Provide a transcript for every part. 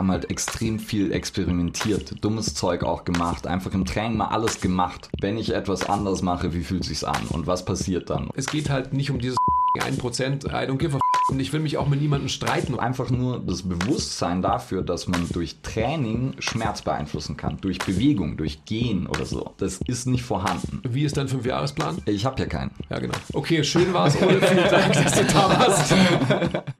haben halt extrem viel experimentiert, dummes Zeug auch gemacht, einfach im Training mal alles gemacht. Wenn ich etwas anders mache, wie fühlt sich's an und was passiert dann? Es geht halt nicht um dieses 1%, I don't give a und ich will mich auch mit niemandem streiten. Einfach nur das Bewusstsein dafür, dass man durch Training Schmerz beeinflussen kann, durch Bewegung, durch Gehen oder so. Das ist nicht vorhanden. Wie ist dein Fünfjahresplan? Ich habe ja keinen. Ja, genau. Okay, schön war's, Ole. Vielen Dank, dass du da warst.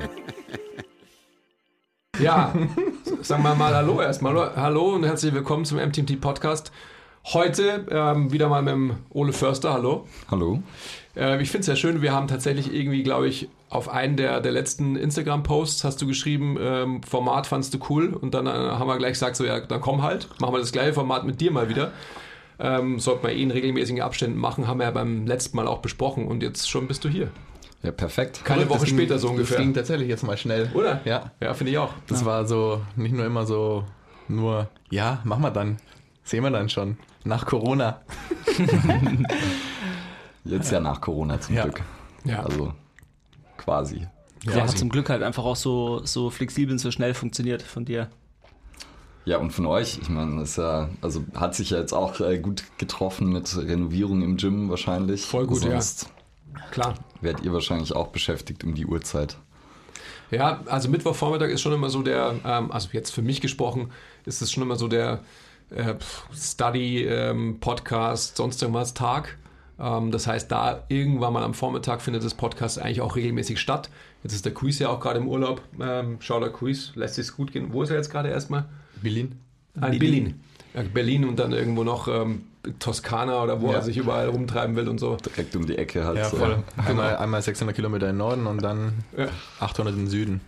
Ja, sagen wir mal Hallo erstmal. Hallo und herzlich willkommen zum MTMT Podcast. Heute ähm, wieder mal mit dem Ole Förster. Hallo. Hallo. Äh, ich finde es sehr schön. Wir haben tatsächlich irgendwie, glaube ich, auf einen der, der letzten Instagram-Posts hast du geschrieben, ähm, Format fandst du cool. Und dann äh, haben wir gleich gesagt, so ja, dann komm halt, machen wir das gleiche Format mit dir mal wieder. Ähm, sollte man eh in regelmäßigen Abständen machen, haben wir ja beim letzten Mal auch besprochen. Und jetzt schon bist du hier. Ja, perfekt. Keine Woche Das ging- später so ungefähr. Das ging tatsächlich jetzt mal schnell. Oder? Ja. Ja, finde ich auch. Das war so, nicht nur immer so, nur, ja, machen wir dann. Sehen wir dann schon. Nach Corona. Jetzt ja nach Corona zum Ja. Glück. Ja. Also quasi. Ja, hat zum Glück halt einfach auch so, so flexibel und so schnell funktioniert von dir. Ja, und von euch, ich meine, ist ja, also hat sich ja jetzt auch äh, gut getroffen mit Renovierung im Gym wahrscheinlich. Voll gut, ja. Klar. werdet ihr wahrscheinlich auch beschäftigt um die Uhrzeit. Ja, also Mittwochvormittag ist schon immer so der, ähm, also jetzt für mich gesprochen, ist es schon immer so der äh, Study, ähm, Podcast, sonst irgendwas Tag. Ähm, das heißt, da irgendwann mal am Vormittag findet das Podcast eigentlich auch regelmäßig statt. Jetzt ist der Quiz ja auch gerade im Urlaub. Ähm, schau der Quiz, lässt sich's gut gehen. Wo ist er jetzt gerade erstmal? Berlin. Ah, in Berlin. Ja, Berlin und dann irgendwo noch ähm, Toskana oder wo Ja. er sich überall rumtreiben will und so. Direkt um die Ecke halt. Ja, so. voll. Einmal, einmal 600 Kilometer in den Norden und dann Ja. 800 im Süden.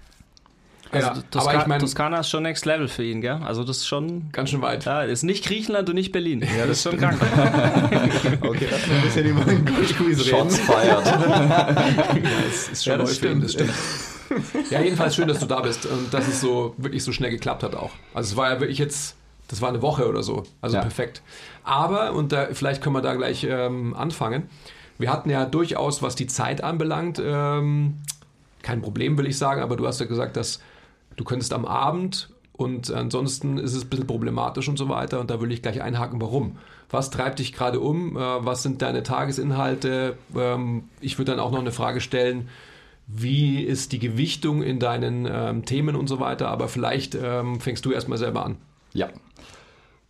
Also ja, Toska aber ich meine, Toskana ist schon Next Level für ihn, gell? Also das ist schon. ganz schön weit. Ja, ist nicht Griechenland und nicht Berlin. Ja, das ist schon krank. Okay, lass mal ein bisschen über den Quiz Shots feiert. Das ist schon Ja, das neu für ihn, stimmt. das stimmt. Ja, jedenfalls schön, dass du da bist und dass es so wirklich so schnell geklappt hat auch. Also es war ja wirklich jetzt, das war eine Woche oder so, also Ja. perfekt. Aber, und da, vielleicht können wir da gleich ähm, anfangen, wir hatten ja durchaus, was die Zeit anbelangt, ähm, kein Problem will ich sagen, aber du hast ja gesagt, dass du könntest am Abend und ansonsten ist es ein bisschen problematisch und so weiter und da will ich gleich einhaken, warum. Was treibt dich gerade um? Äh, was sind deine Tagesinhalte? Ähm, ich würde dann auch noch eine Frage stellen, wie ist die Gewichtung in deinen ähm, Themen und so weiter, aber vielleicht ähm, fängst du erstmal selber an. Ja.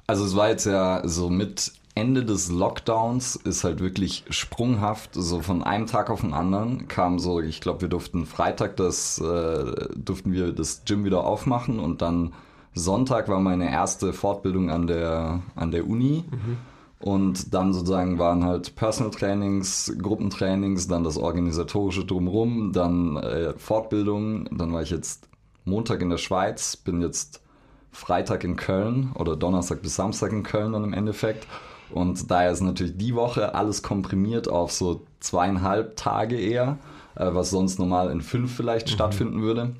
Also es war jetzt ja so mit Ende des Lockdowns ist halt wirklich sprunghaft, so von einem Tag auf den anderen kam so, ich glaube, wir durften Freitag das, äh, durften wir das Gym wieder aufmachen und dann Sonntag war meine erste Fortbildung an der, an der Uni. Und dann sozusagen waren halt Personal Trainings, Gruppentrainings, dann das organisatorische drumrum, dann äh, Fortbildung. Dann war ich jetzt Montag in der Schweiz, bin jetzt Freitag in Köln oder Donnerstag bis Samstag in Köln dann im Endeffekt. Und daher ist natürlich die Woche alles komprimiert auf so zweieinhalb Tage eher, äh, was sonst normal in fünf vielleicht stattfinden würde.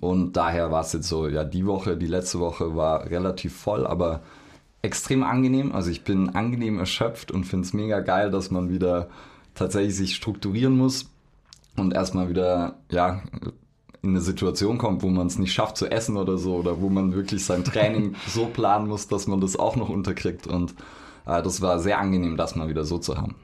Und daher war es jetzt so, ja, die Woche, die letzte Woche war relativ voll, aber extrem angenehm. Also ich bin angenehm erschöpft und finde es mega geil, dass man wieder tatsächlich sich strukturieren muss und erstmal wieder, ja, in eine Situation kommt, wo man es nicht schafft zu essen oder so, oder wo man wirklich sein Training so planen muss, dass man das auch noch unterkriegt. Und äh, das war sehr angenehm, das mal wieder so zu haben.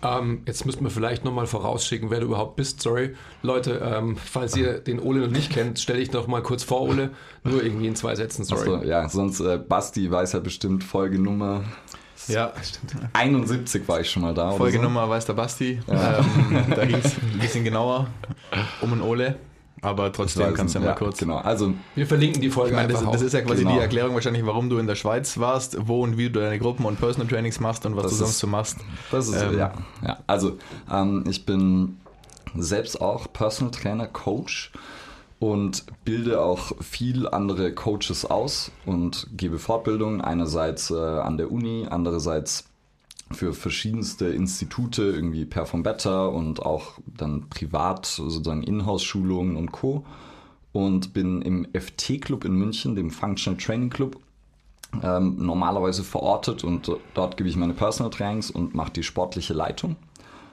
Ähm, jetzt müssten wir vielleicht nochmal vorausschicken, wer du überhaupt bist. Sorry, Leute, ähm, falls ihr den Ole noch nicht kennt, stelle ich noch mal kurz vor, Ole. Nur irgendwie in zwei Sätzen, sorry. Achso, ja, sonst äh, Basti weiß ja bestimmt Folgenummer Ja, 71 war ich schon mal da. oder so. Folgenummer weiß der Basti. Ähm, da ging es ein bisschen genauer um den Ole. aber trotzdem kannst du ja mal kurz. Genau, also Wir verlinken die Folge Ich meine, das, das ist ja quasi Genau. die Erklärung wahrscheinlich, warum du in der Schweiz warst, wo und wie du deine Gruppen- und Personal Trainings machst und was Das du sonst ist- so machst. Das ist, Ähm, ja, ja. Also, ähm, ich bin selbst auch Personal Trainer, Coach und bilde auch viel andere Coaches aus und gebe Fortbildungen, einerseits äh, an der Uni, andererseits für verschiedenste Institute, irgendwie Perform Better und auch dann privat, sozusagen Inhouse-Schulungen und Co. Und bin im FT-Club in München, dem Functional Training Club, ähm, normalerweise verortet und dort gebe ich meine Personal Trainings und mache die sportliche Leitung.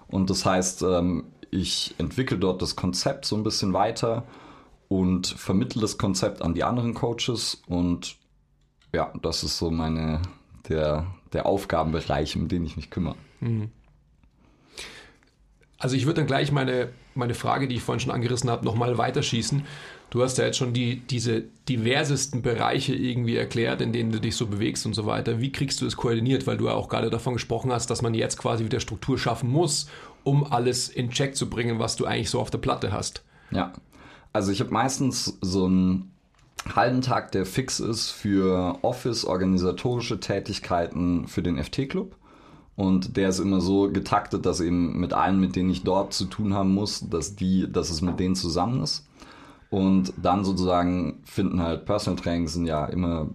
Und das heißt, ähm, ich entwickle dort das Konzept so ein bisschen weiter und vermittle das Konzept an die anderen Coaches und ja, das ist so meine, der, der Aufgabenbereich, um den ich mich kümmere. Also ich würde dann gleich meine, meine Frage, die ich vorhin schon angerissen habe, nochmal weiterschießen. Du hast ja jetzt schon die, diese diversesten Bereiche irgendwie erklärt, in denen du dich so bewegst und so weiter. Wie kriegst du das koordiniert? Weil du ja auch gerade davon gesprochen hast, dass man jetzt quasi wieder Struktur schaffen muss, um alles in Check zu bringen, was du eigentlich so auf der Platte hast. Ja, also ich habe meistens so einen halben Tag, der fix ist für Office-organisatorische Tätigkeiten für den FT-Club. Und der ist immer so getaktet, dass eben mit allen, mit denen ich dort zu tun haben muss, dass die, dass es mit denen zusammen ist. Und dann sozusagen finden halt Personal Trainings sind ja immer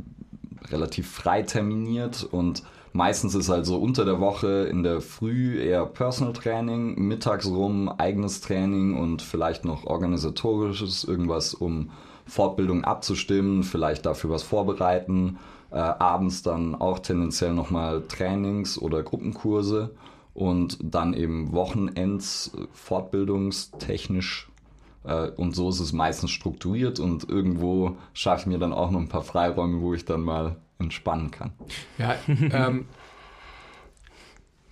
relativ frei terminiert und meistens ist halt so unter der Woche in der Früh eher Personal Training, mittags rum eigenes Training und vielleicht noch organisatorisches, irgendwas um Fortbildung abzustimmen, vielleicht dafür was vorbereiten. Äh, abends dann auch tendenziell nochmal Trainings oder Gruppenkurse und dann eben Wochenends fortbildungstechnisch äh, und so ist es meistens strukturiert und irgendwo schaffe ich mir dann auch noch ein paar Freiräume, wo ich dann mal entspannen kann. Ja, ähm,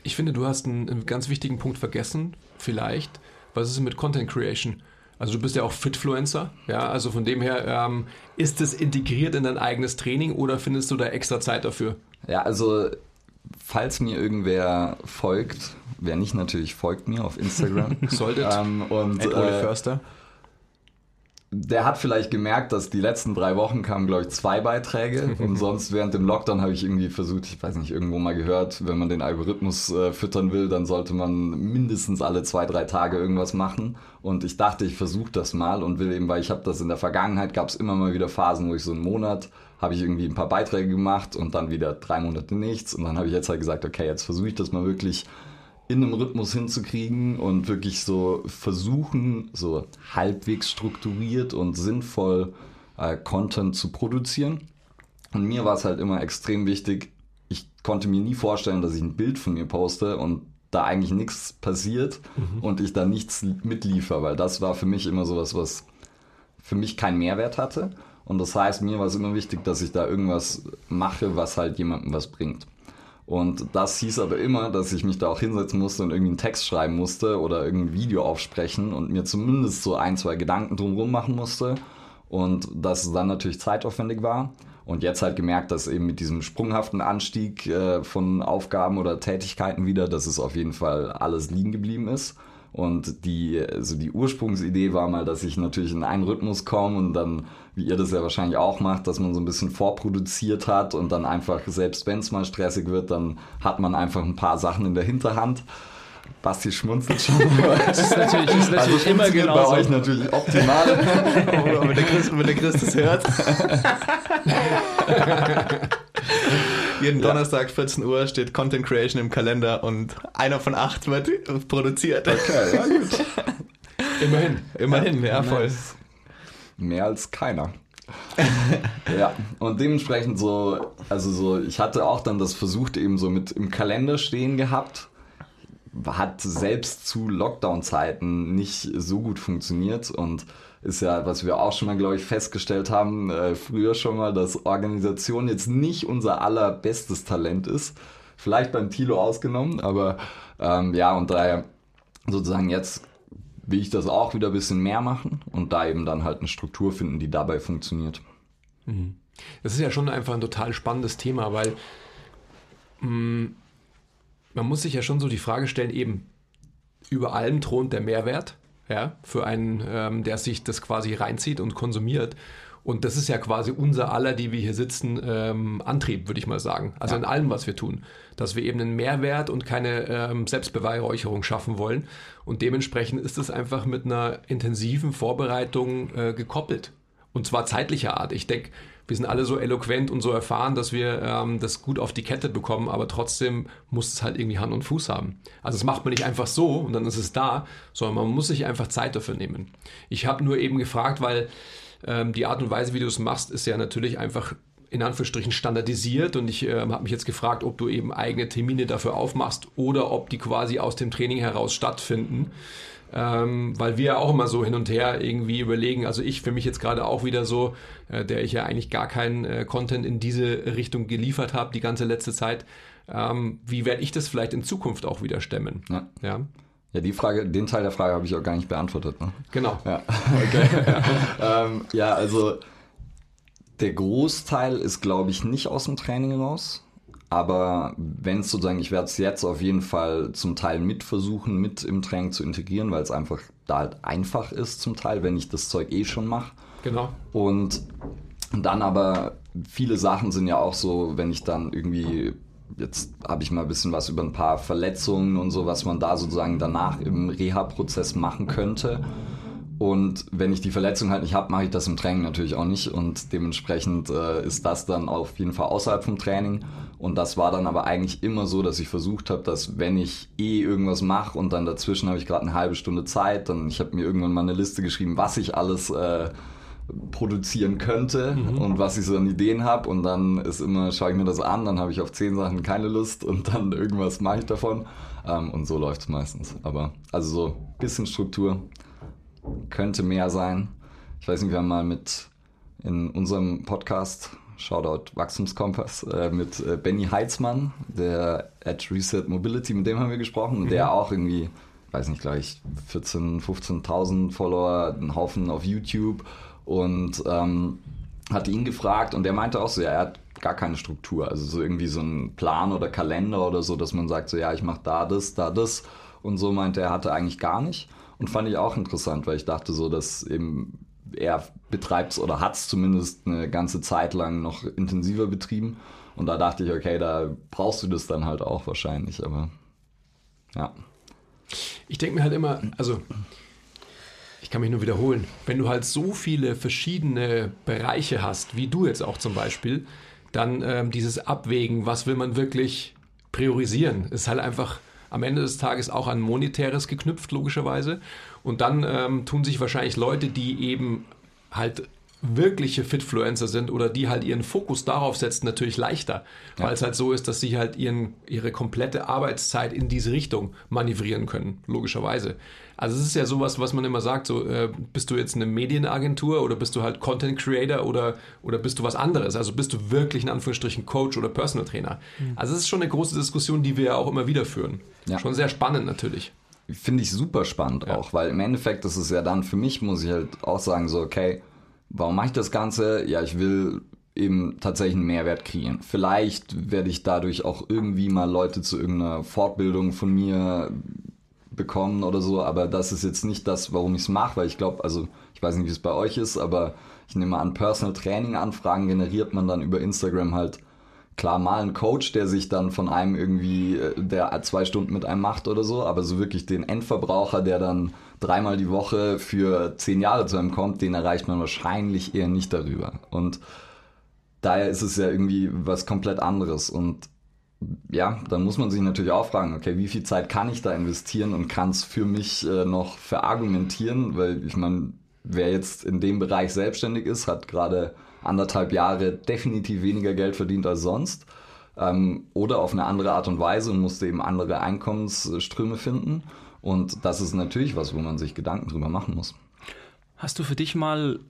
ich finde, du hast einen, einen ganz wichtigen Punkt vergessen, vielleicht. Was ist mit Content Creation? Also du bist ja auch Fitfluencer, ja, also von dem her, ähm, ist es integriert in dein eigenes Training oder findest du da extra Zeit dafür? Ja, also falls mir irgendwer folgt, wer nicht natürlich folgt mir auf Instagram. Solltet. ähm, und Ed Ole äh, Förster. Der hat vielleicht gemerkt, dass die letzten drei Wochen kamen, glaube ich, zwei Beiträge. und sonst während dem Lockdown habe ich irgendwie versucht, ich weiß nicht, irgendwo mal gehört, wenn man den Algorithmus äh, füttern will, dann sollte man mindestens alle zwei, drei Tage irgendwas machen. Und ich dachte, ich versuche das mal und will eben, weil ich habe das in der Vergangenheit, gab es immer mal wieder Phasen, wo ich so einen Monat habe ich irgendwie ein paar Beiträge gemacht und dann wieder drei Monate nichts. Und dann habe ich jetzt halt gesagt, okay, jetzt versuche ich das mal wirklich in einem Rhythmus hinzukriegen und wirklich so versuchen, so halbwegs strukturiert und sinnvoll äh, Content zu produzieren. Und mir war es halt immer extrem wichtig, ich konnte mir nie vorstellen, dass ich ein Bild von mir poste und da eigentlich nichts passiert und ich da nichts mitliefer, weil das war für mich immer sowas, was für mich keinen Mehrwert hatte. Und das heißt, mir war es immer wichtig, dass ich da irgendwas mache, was halt jemandem was bringt. Und das hieß aber immer, dass ich mich da auch hinsetzen musste und irgendwie einen Text schreiben musste oder irgendein Video aufsprechen und mir zumindest so ein, zwei Gedanken drumherum machen musste. Und dass es dann natürlich zeitaufwendig war. Und jetzt halt gemerkt, dass eben mit diesem sprunghaften Anstieg äh, von Aufgaben oder Tätigkeiten wieder, dass es auf jeden Fall alles liegen geblieben ist. Und die, also die Ursprungsidee war mal, dass ich natürlich in einen Rhythmus komme und dann, wie ihr das ja wahrscheinlich auch macht, dass man so ein bisschen vorproduziert hat und dann einfach, selbst wenn es mal stressig wird, dann hat man einfach ein paar Sachen in der Hinterhand. Basti schmunzelt schon. Das ist natürlich, das ist natürlich immer funktioniert genau bei so. euch natürlich optimal. wenn, der Chris, wenn der Chris das hört. Jeden Donnerstag 14 Uhr steht Content Creation im Kalender und einer von acht wird produziert. Okay, ja gut. Immerhin. Immerhin, ja, voll. Mehr als keiner. ja, und dementsprechend so, also so, ich hatte auch dann das versucht eben so mit im Kalender stehen gehabt. Hat selbst zu Lockdown-Zeiten nicht so gut funktioniert und ist ja, was wir auch schon mal, glaube ich, festgestellt haben, äh, früher schon mal, dass Organisation jetzt nicht unser allerbestes Talent ist. Vielleicht beim Tilo ausgenommen, aber ähm, ja, und daher sozusagen jetzt will ich das auch wieder ein bisschen mehr machen und da eben dann halt eine Struktur finden, die dabei funktioniert. Das ist ja schon einfach ein total spannendes Thema, weil mh, man muss sich ja schon so die Frage stellen, eben über allem thront der Mehrwert. Ja, für einen, ähm, der sich das quasi reinzieht und konsumiert. Und das ist ja quasi unser aller, die wir hier sitzen, ähm, Antrieb, würde ich mal sagen. Also in allem, was wir tun. Dass wir eben einen Mehrwert und keine ähm, Selbstbeweihräucherung schaffen wollen. Und dementsprechend ist es einfach mit einer intensiven Vorbereitung äh, gekoppelt. Und zwar zeitlicher Art. Ich denke, wir sind alle so eloquent und so erfahren, dass wir ähm, das gut auf die Kette bekommen, aber trotzdem muss es halt irgendwie Hand und Fuß haben. Also das macht man nicht einfach so und dann ist es da, sondern man muss sich einfach Zeit dafür nehmen. Ich habe nur eben gefragt, weil ähm, die Art und Weise, wie du es machst, ist ja natürlich einfach in Anführungsstrichen standardisiert und ich äh, habe mich jetzt gefragt, ob du eben eigene Termine dafür aufmachst oder ob die quasi aus dem Training heraus stattfinden. Ähm, weil wir auch immer so hin und her irgendwie überlegen, also ich für mich jetzt gerade auch wieder so, äh, der ich ja eigentlich gar keinen äh, Content in diese Richtung geliefert habe, die ganze letzte Zeit, ähm, wie werde ich das vielleicht in Zukunft auch wieder stemmen? Ja. ja? Ja, die Frage, den Teil der Frage habe ich auch gar nicht beantwortet. Ne? Genau. Ja, okay. ja. Ähm, ja, also der Großteil ist, glaube ich, nicht aus dem Training raus. Aber wenn es sozusagen, ich werde es jetzt auf jeden Fall zum Teil mit versuchen, mit im Training zu integrieren, weil es einfach da halt einfach ist zum Teil, wenn ich das Zeug eh schon mache. Genau. Und dann aber viele Sachen sind ja auch so, wenn ich dann irgendwie, jetzt habe ich mal ein bisschen was über ein paar Verletzungen und so, was man da sozusagen danach im Reha-Prozess machen könnte. Und wenn ich die Verletzung halt nicht habe, mache ich das im Training natürlich auch nicht. Und dementsprechend äh, ist das dann auf jeden Fall außerhalb vom Training. Und das war dann aber eigentlich immer so, dass ich versucht habe, dass wenn ich eh irgendwas mache und dann dazwischen habe ich gerade eine halbe Stunde Zeit, dann ich habe mir irgendwann mal eine Liste geschrieben, was ich alles äh, produzieren könnte und was ich so an Ideen habe. Und dann ist immer, schaue ich mir das an, dann habe ich auf zehn Sachen keine Lust und dann irgendwas mache ich davon. Ähm, und so läuft es meistens. Aber also so ein bisschen Struktur könnte mehr sein. Ich weiß nicht, wir haben mal mit in unserem Podcast Shoutout Wachstumskompass äh, mit äh, Benny Heitzmann, der at Reset Mobility, mit dem haben wir gesprochen, mhm. der auch irgendwie, weiß nicht, gleich 14.000, 15.000 Follower, einen Haufen auf YouTube. Und ähm, hatte ihn gefragt und der meinte auch so, ja, er hat gar keine Struktur, also so irgendwie so ein Plan oder Kalender oder so, dass man sagt so, ja, ich mache da das, da das. Und so meinte er, hatte eigentlich gar nicht und fand ich auch interessant, weil ich dachte so, dass eben er betreibt es oder hat es zumindest eine ganze Zeit lang noch intensiver betrieben. Und da dachte ich, okay, da brauchst du das dann halt auch wahrscheinlich, aber ja. Ich denke mir halt immer, also ich kann mich nur wiederholen, wenn du halt so viele verschiedene Bereiche hast, wie du jetzt auch zum Beispiel, dann ähm, dieses Abwägen, was will man wirklich priorisieren, ist halt einfach am Ende des Tages auch an Monetäres geknüpft, logischerweise. Und dann ähm, tun sich wahrscheinlich Leute, die eben halt wirkliche Fitfluencer sind oder die halt ihren Fokus darauf setzen, natürlich leichter, ja. weil es halt so ist, dass sie halt ihren, ihre komplette Arbeitszeit in diese Richtung manövrieren können, logischerweise. Also es ist ja sowas, was man immer sagt, so äh, bist du jetzt eine Medienagentur oder bist du halt Content Creator oder, oder bist du was anderes? Also bist du wirklich in Anführungsstrichen Coach oder Personal Trainer? Mhm. Also es ist schon eine große Diskussion, die wir ja auch immer wieder führen. Ja. Schon sehr spannend natürlich. Finde ich super spannend ja. auch, weil im Endeffekt ist es ja dann für mich, muss ich halt auch sagen, so, okay, warum mache ich das Ganze? Ja, ich will eben tatsächlich einen Mehrwert kreieren. Vielleicht werde ich dadurch auch irgendwie mal Leute zu irgendeiner Fortbildung von mir bekommen oder so, aber das ist jetzt nicht das, warum ich es mache, weil ich glaube, also ich weiß nicht, wie es bei euch ist, aber ich nehme an, Personal Training Anfragen generiert man dann über Instagram halt klar mal einen Coach, der sich dann von einem irgendwie, äh, der zwei Stunden mit einem macht oder so, aber so wirklich den Endverbraucher, der dann dreimal die Woche für zehn Jahre zu einem kommt, den erreicht man wahrscheinlich eher nicht darüber. Und daher ist es ja irgendwie was komplett anderes. Und ja, dann muss man sich natürlich auch fragen, okay, wie viel Zeit kann ich da investieren und kann es für mich äh, noch verargumentieren? Weil ich meine, wer jetzt in dem Bereich selbstständig ist, hat gerade anderthalb Jahre definitiv weniger Geld verdient als sonst ähm, oder auf eine andere Art und Weise und musste eben andere Einkommensströme finden. Und das ist natürlich was, wo man sich Gedanken drüber machen muss. Hast du für dich mal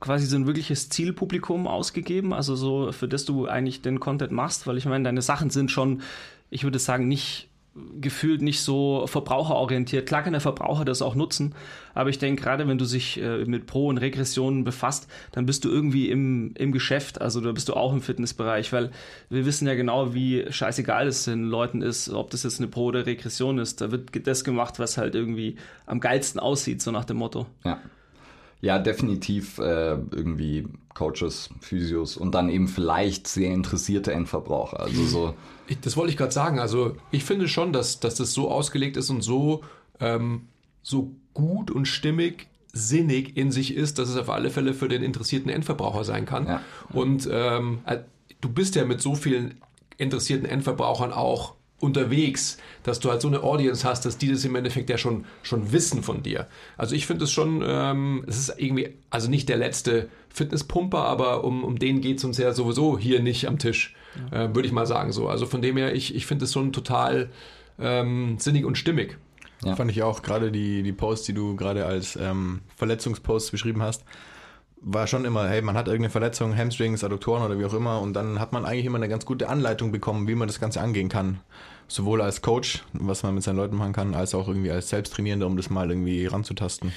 quasi so ein wirkliches Zielpublikum ausgegeben, also so, für das du eigentlich den Content machst? Weil ich meine, deine Sachen sind schon, ich würde sagen, nicht gefühlt nicht so verbraucherorientiert. Klar kann der Verbraucher das auch nutzen, aber ich denke, gerade wenn du sich äh, mit Pro- und Regressionen befasst, dann bist du irgendwie im, im Geschäft, also da bist du auch im Fitnessbereich, weil wir wissen ja genau, wie scheißegal es den Leuten ist, ob das jetzt eine Pro- oder Regression ist. Da wird das gemacht, was halt irgendwie am geilsten aussieht, so nach dem Motto. Ja. Ja, definitiv äh, irgendwie Coaches, Physios und dann eben vielleicht sehr interessierte Endverbraucher. Also so. Ich, das wollte ich gerade sagen. Also ich finde schon, dass, dass das so ausgelegt ist und so, ähm, so gut und stimmig, sinnig in sich ist, dass es auf alle Fälle für den interessierten Endverbraucher sein kann. Ja. Und ähm, äh, du bist ja mit so vielen interessierten Endverbrauchern auch unterwegs, dass du halt so eine Audience hast, dass die das im Endeffekt ja schon, schon wissen von dir. Also ich finde es schon, ähm, es ist irgendwie, also nicht der letzte Fitnesspumper, aber um, um den geht es uns ja sowieso hier nicht am Tisch, äh, würde ich mal sagen so. Also von dem her, ich, ich finde es schon total ähm, sinnig und stimmig. Ja. Fand ich auch gerade die, die Posts, die du gerade als ähm, Verletzungsposts beschrieben hast, war schon immer, hey, man hat irgendeine Verletzung, Hamstrings, Adduktoren oder wie auch immer und dann hat man eigentlich immer eine ganz gute Anleitung bekommen, wie man das Ganze angehen kann. Sowohl als Coach, was man mit seinen Leuten machen kann, als auch irgendwie als Selbsttrainierender, um das mal irgendwie ranzutasten.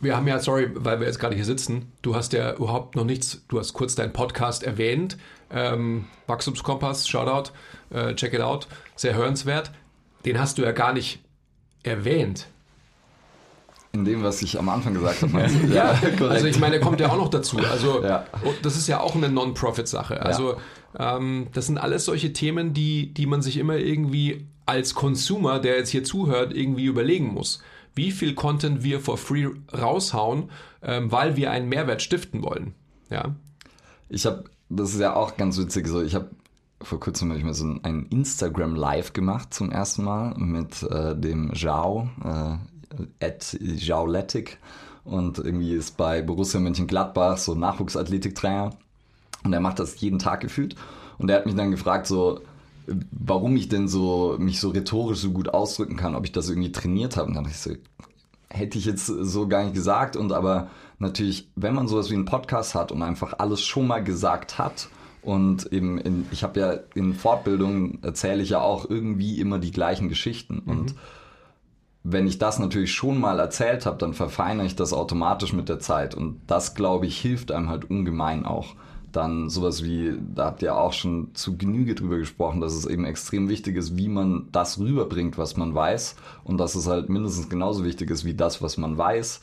Wir haben ja, sorry, weil wir jetzt gerade hier sitzen, du hast ja überhaupt noch nichts, du hast kurz deinen Podcast erwähnt, ähm, Wachstumskompass, Shoutout, äh, check it out, sehr hörenswert. Den hast du ja gar nicht erwähnt. In dem, was ich am Anfang gesagt habe. meinst du? Ja, korrekt. also ich meine, kommt ja auch noch dazu. Also Ja. das ist ja auch eine Non-Profit-Sache. Also ähm, das sind alles solche Themen, die, die man sich immer irgendwie als Consumer, der jetzt hier zuhört, irgendwie überlegen muss. Wie viel Content wir for free raushauen, ähm, weil wir einen Mehrwert stiften wollen. Ja. Ich habe, das ist ja auch ganz witzig, so ich habe vor kurzem hab ich mal so ein, ein Instagram Live gemacht zum ersten Mal mit äh, dem Zhao, äh, at Zhaoletic und irgendwie ist bei Borussia Mönchengladbach so Nachwuchsathletiktrainer und er macht das jeden Tag gefühlt und er hat mich dann gefragt so, warum ich denn so mich so rhetorisch so gut ausdrücken kann, ob ich das irgendwie trainiert habe. Und dann hab ich so, hätte ich jetzt so gar nicht gesagt und aber natürlich, wenn man sowas wie einen Podcast hat und einfach alles schon mal gesagt hat und eben in, ich habe ja in Fortbildungen erzähle ich ja auch irgendwie immer die gleichen Geschichten und wenn ich das natürlich schon mal erzählt habe, dann verfeinere ich das automatisch mit der Zeit und das glaube ich hilft einem halt ungemein auch. Dann sowas wie, da habt ihr auch schon zu Genüge drüber gesprochen, dass es eben extrem wichtig ist, wie man das rüberbringt, was man weiß und dass es halt mindestens genauso wichtig ist wie das, was man weiß,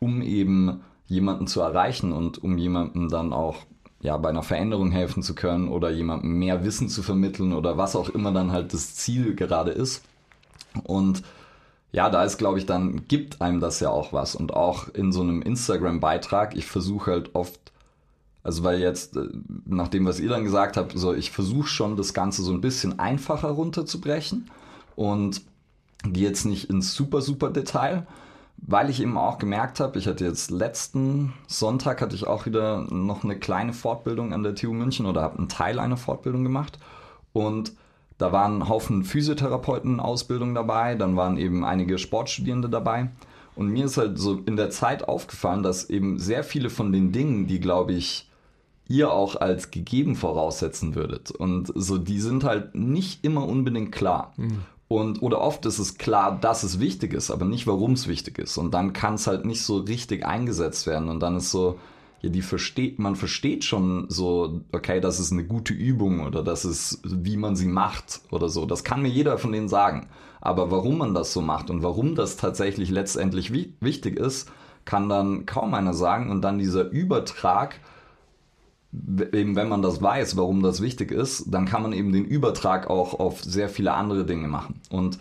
um eben jemanden zu erreichen und um jemandem dann auch ja, bei einer Veränderung helfen zu können oder jemandem mehr Wissen zu vermitteln oder was auch immer dann halt das Ziel gerade ist. Und ja, da ist, glaube ich, dann gibt einem das ja auch was. Und auch in so einem Instagram-Beitrag, ich versuche halt oft, also weil jetzt, äh, nach dem, was ihr dann gesagt habt, so ich versuche schon das Ganze so ein bisschen einfacher runterzubrechen und gehe jetzt nicht ins super, super Detail, weil ich eben auch gemerkt habe, ich hatte jetzt letzten Sonntag hatte ich auch wieder noch eine kleine Fortbildung an der TU München oder habe einen Teil einer Fortbildung gemacht und da waren ein Haufen Physiotherapeuten in Ausbildung dabei, dann waren eben einige Sportstudierende dabei. Und mir ist halt so in der Zeit aufgefallen, dass eben sehr viele von den Dingen, die, glaube ich, ihr auch als gegeben voraussetzen würdet. Und so, die sind halt nicht immer unbedingt klar. Und, oder oft ist es klar, dass es wichtig ist, aber nicht, warum es wichtig ist. Und dann kann es halt nicht so richtig eingesetzt werden. Und dann ist so, ja, die versteht, man versteht schon so, okay, das ist eine gute Übung oder das ist, wie man sie macht oder so. Das kann mir jeder von denen sagen. Aber warum man das so macht und warum das tatsächlich letztendlich wi wichtig ist, kann dann kaum einer sagen. Und dann dieser Übertrag, eben wenn man das weiß, warum das wichtig ist, dann kann man eben den Übertrag auch auf sehr viele andere Dinge machen. Und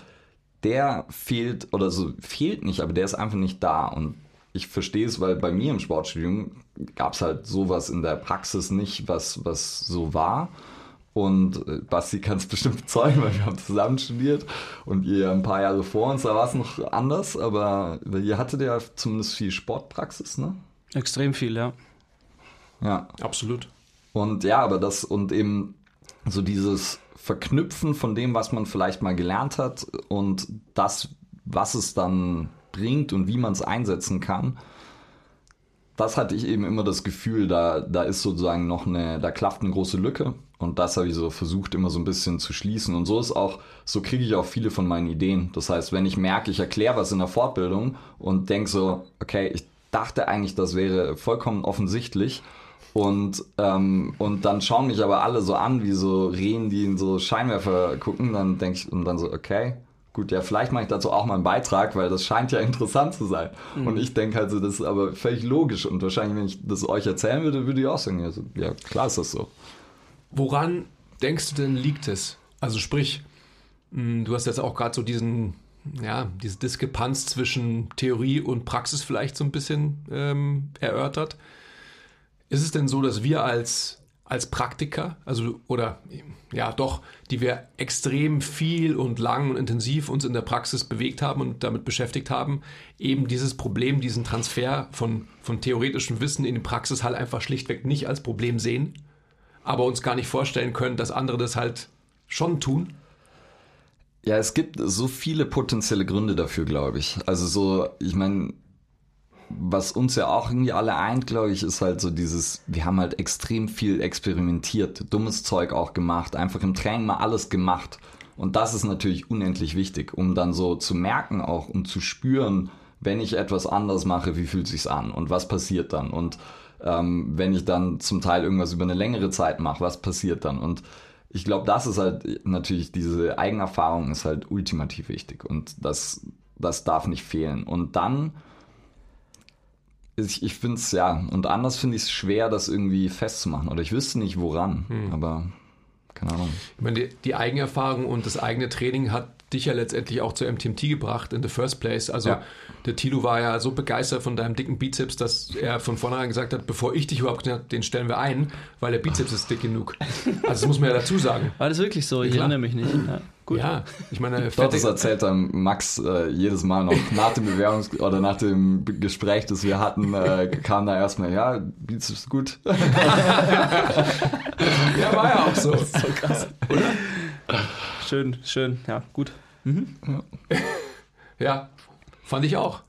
der fehlt, oder so fehlt nicht, aber der ist einfach nicht da. Und ich verstehe es, weil bei mir im Sportstudium gab es halt sowas in der Praxis nicht, was, was so war. Und äh, Basti kann es bestimmt bezeugen, weil wir haben zusammen studiert und ihr ein paar Jahre vor uns, da war es noch anders, aber ihr hattet ja zumindest viel Sportpraxis, ne? Extrem viel, ja. Ja. Absolut. Und ja, aber das und eben so dieses Verknüpfen von dem, was man vielleicht mal gelernt hat und das, was es dann bringt und wie man es einsetzen kann, das hatte ich eben immer das Gefühl, da, da ist sozusagen noch eine, da klafft eine große Lücke. Und das habe ich so versucht, immer so ein bisschen zu schließen. Und so ist auch, so kriege ich auch viele von meinen Ideen. Das heißt, wenn ich merke, ich erkläre was in der Fortbildung und denke so, okay, ich dachte eigentlich, das wäre vollkommen offensichtlich. Und, ähm, und dann schauen mich aber alle so an, wie so Rehen, die in so Scheinwerfer gucken. Dann denke ich, und dann so, okay, gut, ja, vielleicht mache ich dazu auch mal einen Beitrag, weil das scheint ja interessant zu sein. Mhm. Und ich denke halt so, das ist aber völlig logisch. Und wahrscheinlich, wenn ich das euch erzählen würde, würde ich auch sagen, ja, so, ja klar ist das so. Woran denkst du denn liegt es? Also sprich, hm, du hast jetzt auch gerade so diesen, ja, diese Diskrepanz zwischen Theorie und Praxis vielleicht so ein bisschen ähm, erörtert. Ist es denn so, dass wir als, als Praktiker, also oder ja doch, die wir extrem viel und lang und intensiv uns in der Praxis bewegt haben und damit beschäftigt haben, eben dieses Problem, diesen Transfer von, von theoretischem Wissen in die Praxis halt einfach schlichtweg nicht als Problem sehen? aber uns gar nicht vorstellen können, dass andere das halt schon tun? Ja, es gibt so viele potenzielle Gründe dafür, glaube ich. Also so, ich meine, was uns ja auch irgendwie alle eint, glaube ich, ist halt so dieses, wir haben halt extrem viel experimentiert, dummes Zeug auch gemacht, einfach im Training mal alles gemacht. Und das ist natürlich unendlich wichtig, um dann so zu merken auch und zu spüren, wenn ich etwas anders mache, wie fühlt sich's an und was passiert dann und ähm, wenn ich dann zum Teil irgendwas über eine längere Zeit mache, was passiert dann? Und ich glaube, das ist halt natürlich, diese Eigenerfahrung ist halt ultimativ wichtig und das, das darf nicht fehlen. Und dann, ich, ich finde es ja, und anders finde ich es schwer, das irgendwie festzumachen oder ich wüsste nicht woran, hm. aber keine Ahnung. Ich meine, die, die Eigenerfahrung und das eigene Training hat dich ja letztendlich auch zur MTMT gebracht in the first place. Also ja. der Tilo war ja so begeistert von deinem dicken Bizeps, dass er von vornherein gesagt hat, bevor ich dich überhaupt gesagt den stellen wir ein, weil der Bizeps ist dick genug. Also das muss man ja dazu sagen. War das wirklich so? Ich erinnere mich nicht. Ja. Gut. Ja, ich meine, Dort das erzählt dann Max äh, jedes Mal noch nach dem Bewerbungs- oder nach dem Gespräch, das wir hatten, äh, kam da erstmal, ja, Bizeps gut. ja, war ja auch so. so krass. Oder? Schön, schön, ja, gut. Mhm. Ja. ja, fand ich auch.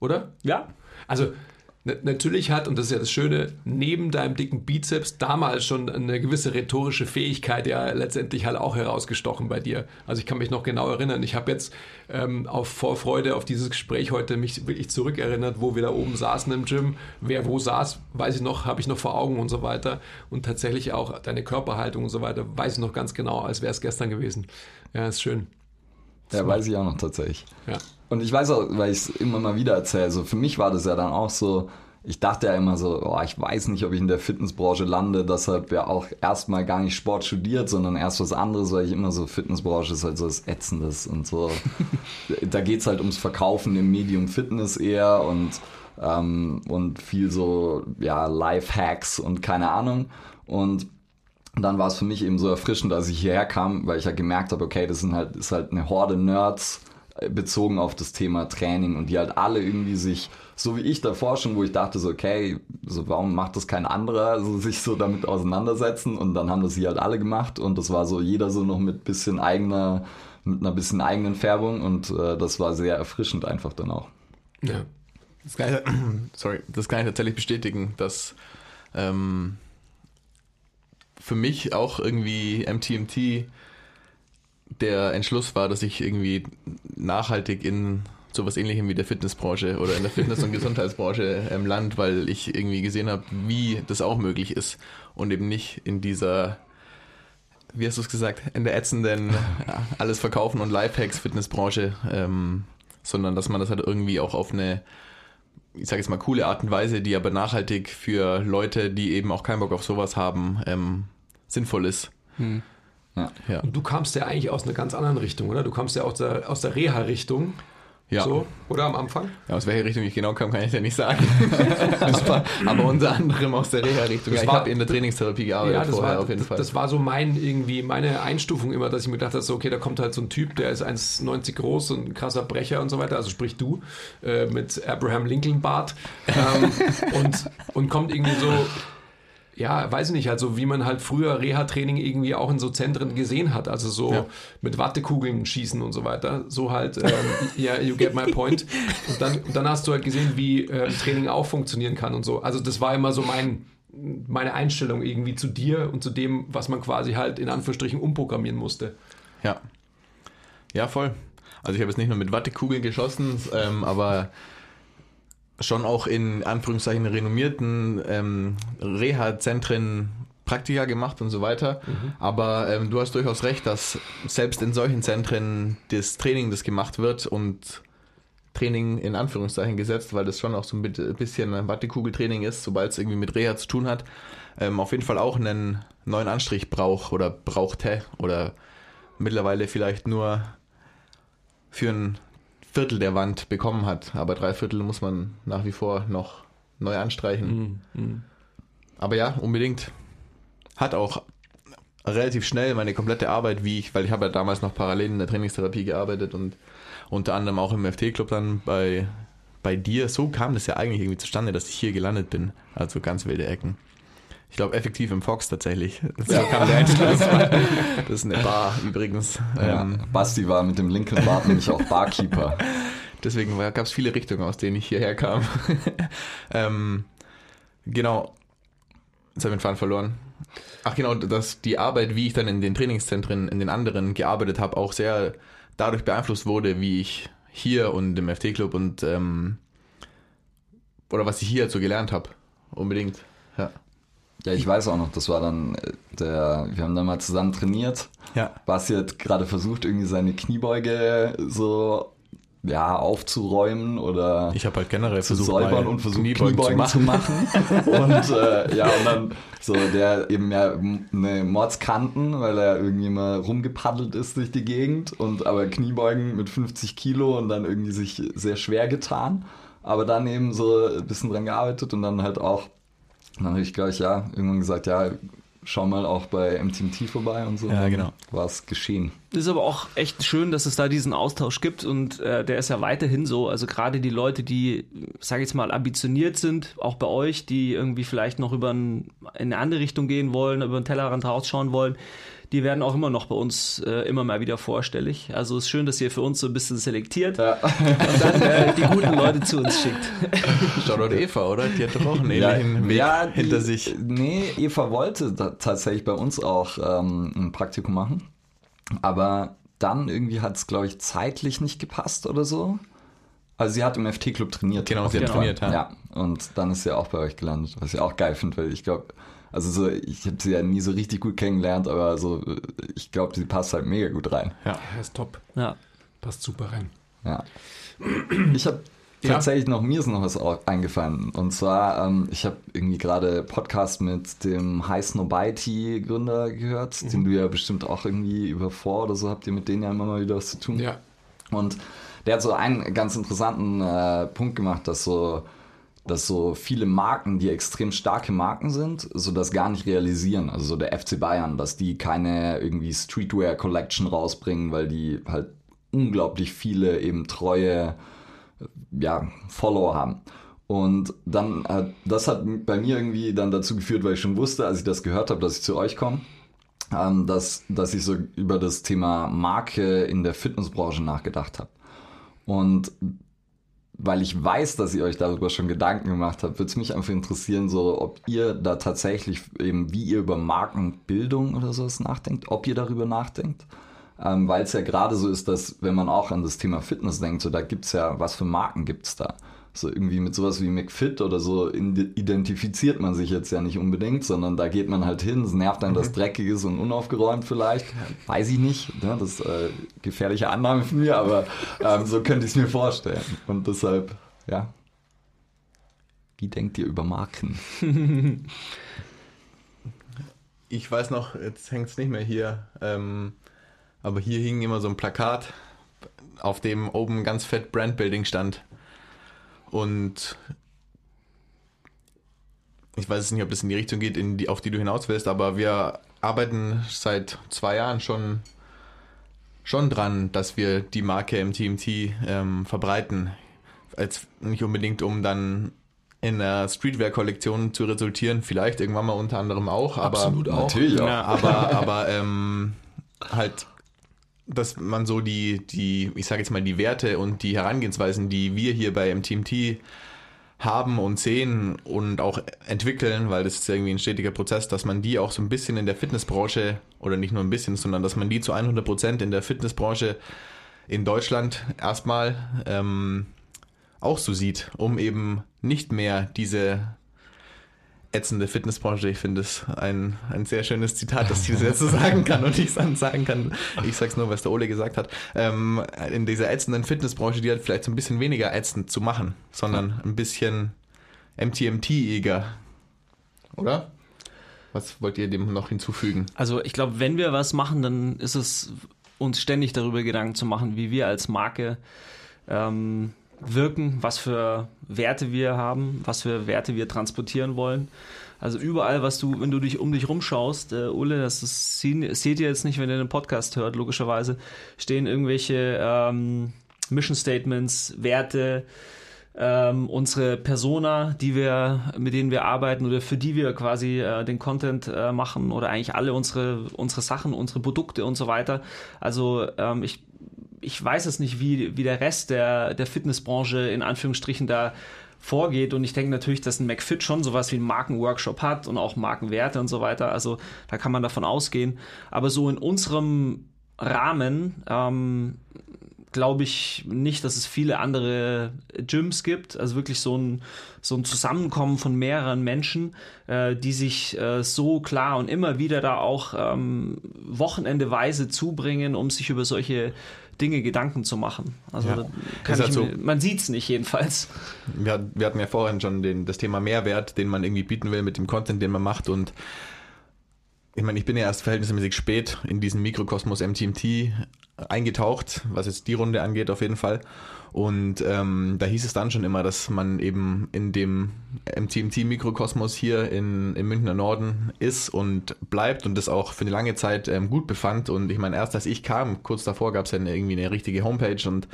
Oder? Ja. Also, natürlich hat, und das ist ja das Schöne, neben deinem dicken Bizeps damals schon eine gewisse rhetorische Fähigkeit ja letztendlich halt auch herausgestochen bei dir. Also ich kann mich noch genau erinnern. Ich habe jetzt ähm, auf Vorfreude auf dieses Gespräch heute mich wirklich zurückerinnert, wo wir da oben saßen im Gym. Wer wo saß, weiß ich noch, habe ich noch vor Augen und so weiter. Und tatsächlich auch deine Körperhaltung und so weiter, weiß ich noch ganz genau, als wäre es gestern gewesen. Ja, ist schön. Ja, weiß ich auch noch tatsächlich. Ja. Und ich weiß auch, weil ich es immer mal wieder erzähle, so für mich war das ja dann auch so, ich dachte ja immer so, oh, ich weiß nicht, ob ich in der Fitnessbranche lande, deshalb ja auch erstmal gar nicht Sport studiert, sondern erst was anderes, weil ich immer so, Fitnessbranche ist halt so was Ätzendes und so. da geht's halt ums Verkaufen im Medium Fitness eher und, ähm, und viel so, ja, Life-Hacks und keine Ahnung. Und dann war es für mich eben so erfrischend, als ich hierher kam, weil ich ja gemerkt habe, okay, das sind halt, ist halt eine Horde Nerds, bezogen auf das Thema Training und die halt alle irgendwie sich, so wie ich davor schon, wo ich dachte so, okay, so warum macht das kein anderer, also sich so damit auseinandersetzen und dann haben das hier halt alle gemacht und das war so jeder so noch mit bisschen eigener, mit einer bisschen eigenen Färbung und äh, das war sehr erfrischend einfach dann auch. Ja. Das kann ich, sorry, das kann ich tatsächlich bestätigen, dass ähm, für mich auch irgendwie MTMT der Entschluss war, dass ich irgendwie nachhaltig in sowas ähnlichem wie der Fitnessbranche oder in der Fitness- und Gesundheitsbranche ähm, land, weil ich irgendwie gesehen habe, wie das auch möglich ist und eben nicht in dieser, wie hast du es gesagt, in der ätzenden alles verkaufen und Lifehacks Fitnessbranche, ähm, sondern dass man das halt irgendwie auch auf eine, ich sage jetzt mal, coole Art und Weise, die aber nachhaltig für Leute, die eben auch keinen Bock auf sowas haben, ähm, sinnvoll ist. Hm. Ja. ja. Und du kamst ja eigentlich aus einer ganz anderen Richtung, oder? Du kamst ja aus der, aus der Reha-Richtung. Ja. So, oder am Anfang? Ja, aus welcher Richtung ich genau kam, kann ich ja nicht sagen. aber, aber, unter anderem aus der Reha-Richtung. Ja, ich habe in der Trainingstherapie gearbeitet ja, das vorher war, auf jeden das, Fall. Das war so mein irgendwie meine Einstufung immer, dass ich mir gedacht habe, so, okay, da kommt halt so ein Typ, der ist 1,90 groß und ein krasser Brecher und so weiter, also sprich du, äh, mit Abraham Lincoln Bart ähm, und, und kommt irgendwie so ja, weiß ich nicht, also wie man halt früher Reha-Training irgendwie auch in so Zentren gesehen hat, also so ja. mit Wattekugeln schießen und so weiter, so halt, ähm, ja, you get my point. Und dann, dann hast du halt gesehen, wie äh, Training auch funktionieren kann und so. Also das war immer so mein, meine Einstellung irgendwie zu dir und zu dem, was man quasi halt in Anführungsstrichen umprogrammieren musste. Ja. Ja, voll. Also ich habe jetzt nicht nur mit Wattekugeln geschossen, ähm, aber schon auch in Anführungszeichen renommierten ähm, Reha-Zentren Praktika gemacht und so weiter. Aber ähm, du hast durchaus recht, dass selbst in solchen Zentren das Training, das gemacht wird und Training in Anführungszeichen gesetzt, weil das schon auch so ein bisschen ein Wattekugeltraining ist, sobald es irgendwie mit Reha zu tun hat, ähm, auf jeden Fall auch einen neuen Anstrich braucht oder brauchte oder mittlerweile vielleicht nur für ein Viertel der Wand bekommen hat. Aber drei Viertel muss man nach wie vor noch neu anstreichen. Aber ja, unbedingt. Hat auch relativ schnell meine komplette Arbeit, wie ich, weil ich habe ja damals noch parallel in der Trainingstherapie gearbeitet und unter anderem auch im FT-Club dann bei, bei dir. So kam das ja eigentlich irgendwie zustande, dass ich hier gelandet bin. Also ganz wilde Ecken. Ich glaube effektiv im Fox tatsächlich. So kam der Einschluss. Das ist eine Bar übrigens. Ja, Ähm, Basti war mit dem Lincoln Bart nämlich auch Barkeeper. Deswegen gab es viele Richtungen, aus denen ich hierher kam. ähm, genau. Jetzt habe ich den Faden verloren. Ach genau, dass die Arbeit, wie ich dann in den Trainingszentren, in den anderen gearbeitet habe, auch sehr dadurch beeinflusst wurde, wie ich hier und im FT-Club und ähm, oder was ich hier so gelernt habe. Unbedingt. Ja. Ja, ich weiß auch noch, das war dann äh, der, wir haben dann mal zusammen trainiert. Ja. Basti hat gerade versucht, irgendwie seine Kniebeuge so ja, aufzuräumen oder Ich habe halt generell zu versucht, säubern und versucht, Kniebeugen Kniebeugen, zu zu machen. und äh, ja, und dann so der eben ja eine Mordskanten, weil er irgendwie mal rumgepaddelt ist durch die Gegend und aber Kniebeugen mit 50 Kilo und dann irgendwie sich sehr schwer getan. Aber dann eben so ein bisschen dran gearbeitet und dann halt auch, dann habe ich gleich ja irgendwann gesagt, ja, schau mal auch bei MTMT vorbei und so. Ja, genau. War es geschehen. ist aber auch echt schön, dass es da diesen Austausch gibt und äh, der ist ja weiterhin so. Also gerade die Leute, die, sage ich jetzt mal, ambitioniert sind, auch bei euch, die irgendwie vielleicht noch über ein, in eine andere Richtung gehen wollen, über den Tellerrand rausschauen wollen, die werden auch immer noch bei uns äh, immer mal wieder vorstellig. Also es ist schön, dass ihr für uns so ein bisschen selektiert Ja. und dann äh, die guten Leute zu uns schickt. Shoutout Eva, oder? Die hat doch auch einen Ja, ähnlichen Weg ja, die- hinter sich. Nee, Eva wollte ta- tatsächlich bei uns auch ähm, ein Praktikum machen. Aber dann irgendwie hat es, glaube ich, zeitlich nicht gepasst oder so. Also sie hat im FT-Club trainiert. Genau, sie hat trainiert, ja. ja. Und dann ist sie auch bei euch gelandet, was ich auch geil finde, weil ich glaube, also so, ich habe sie ja nie so richtig gut kennengelernt, aber so, ich glaube, sie passt halt mega gut rein. Ja, ist top. Ja. Passt super rein. Ja. Ich habe Ja. tatsächlich noch, mir ist noch was eingefallen. Und zwar, ähm, ich habe irgendwie gerade Podcast mit dem High Snobiety Gründer gehört, Mhm. den du ja bestimmt auch irgendwie über vor oder so habt ihr mit denen ja immer mal wieder was zu tun. Ja. Und der hat so einen ganz interessanten äh, Punkt gemacht, dass so, dass so viele Marken, die extrem starke Marken sind, so das gar nicht realisieren. Also so der FC Bayern, dass die keine irgendwie Streetwear Collection rausbringen, weil die halt unglaublich viele eben treue ja, Follower haben. Und dann hat, das hat bei mir irgendwie dann dazu geführt, weil ich schon wusste, als ich das gehört habe, dass ich zu euch komme, ähm, dass, dass ich so über das Thema Marke in der Fitnessbranche nachgedacht habe. Und weil ich weiß, dass ihr euch darüber schon Gedanken gemacht habt, würde es mich einfach interessieren, so ob ihr da tatsächlich eben, wie ihr über Markenbildung oder sowas nachdenkt, ob ihr darüber nachdenkt. Ähm, weil es ja gerade so ist, dass wenn man auch an das Thema Fitness denkt, so da gibt's ja, was für Marken gibt's da? So irgendwie mit sowas wie McFit oder so identifiziert man sich jetzt ja nicht unbedingt, sondern da geht man halt hin, es nervt dann das Dreckige und unaufgeräumt vielleicht, weiß ich nicht, ne? das ist äh, gefährliche Annahme von mir, aber ähm, so könnte ich es mir vorstellen. Und deshalb, ja, wie denkt ihr über Marken? Ich weiß noch, jetzt hängt es nicht mehr hier, ähm, aber hier hing immer so ein Plakat, auf dem oben ganz fett Brandbuilding stand. Und ich weiß jetzt nicht, ob das in die Richtung geht, in die, auf die du hinaus willst, aber wir arbeiten seit zwei Jahren schon, schon dran, dass wir die Marke MTMT ähm, verbreiten. Als nicht unbedingt, um dann in einer Streetwear-Kollektion zu resultieren, vielleicht irgendwann mal unter anderem auch, aber Absolut auch. Natürlich auch. Ja. aber, aber ähm, halt, dass man so die, die, ich sage jetzt mal, die Werte und die Herangehensweisen, die wir hier bei MTMT haben und sehen und auch entwickeln, weil das ist irgendwie ein stetiger Prozess, dass man die auch so ein bisschen in der Fitnessbranche oder nicht nur ein bisschen, sondern dass man die zu 100 Prozent in der Fitnessbranche in Deutschland erstmal ähm, auch so sieht, um eben nicht mehr diese ätzende Fitnessbranche. Ich finde es ein, ein sehr schönes Zitat, dass ich das jetzt so sagen kann und ich dann sagen kann, ich sag's nur, was der Ole gesagt hat, ähm, in dieser ätzenden Fitnessbranche, die halt vielleicht so ein bisschen weniger ätzend zu machen, sondern ein bisschen MTMT-eger. Oder? Was wollt ihr dem noch hinzufügen? Also ich glaube, wenn wir was machen, dann ist es uns ständig darüber Gedanken zu machen, wie wir als Marke ähm, wirken, was für Werte wir haben, was für Werte wir transportieren wollen. Also überall, was du, wenn du dich um dich rumschaust, äh, Ulle, das ist, seht ihr jetzt nicht, wenn ihr den Podcast hört, logischerweise, stehen irgendwelche ähm, Mission Statements, Werte, ähm, unsere Persona, die wir, mit denen wir arbeiten oder für die wir quasi äh, den Content äh, machen oder eigentlich alle unsere, unsere Sachen, unsere Produkte und so weiter. Also ähm, ich ich weiß es nicht, wie, wie der Rest der, der Fitnessbranche in Anführungsstrichen da vorgeht. Und ich denke natürlich, dass ein McFit schon sowas wie einen Markenworkshop hat und auch Markenwerte und so weiter. Also da kann man davon ausgehen. Aber so in unserem Rahmen ähm, glaube ich nicht, dass es viele andere Gyms gibt. Also wirklich so ein, so ein Zusammenkommen von mehreren Menschen, äh, die sich äh, so klar und immer wieder da auch ähm, wochenendeweise zubringen, um sich über solche Dinge Gedanken zu machen. Also Ja. halt ich so. mir, man sieht es nicht jedenfalls. Wir, wir hatten ja vorhin schon den, das Thema Mehrwert, den man irgendwie bieten will mit dem Content, den man macht. Und ich meine, ich bin ja erst verhältnismäßig spät in diesen Mikrokosmos MTMT eingetaucht, was jetzt die Runde angeht, auf jeden Fall. Und ähm, da hieß es dann schon immer, dass man eben in dem MTMT-Mikrokosmos hier in, im Münchner Norden ist und bleibt und das auch für eine lange Zeit ähm, gut befand. Und ich meine, erst als ich kam, kurz davor gab es ja irgendwie eine richtige Homepage und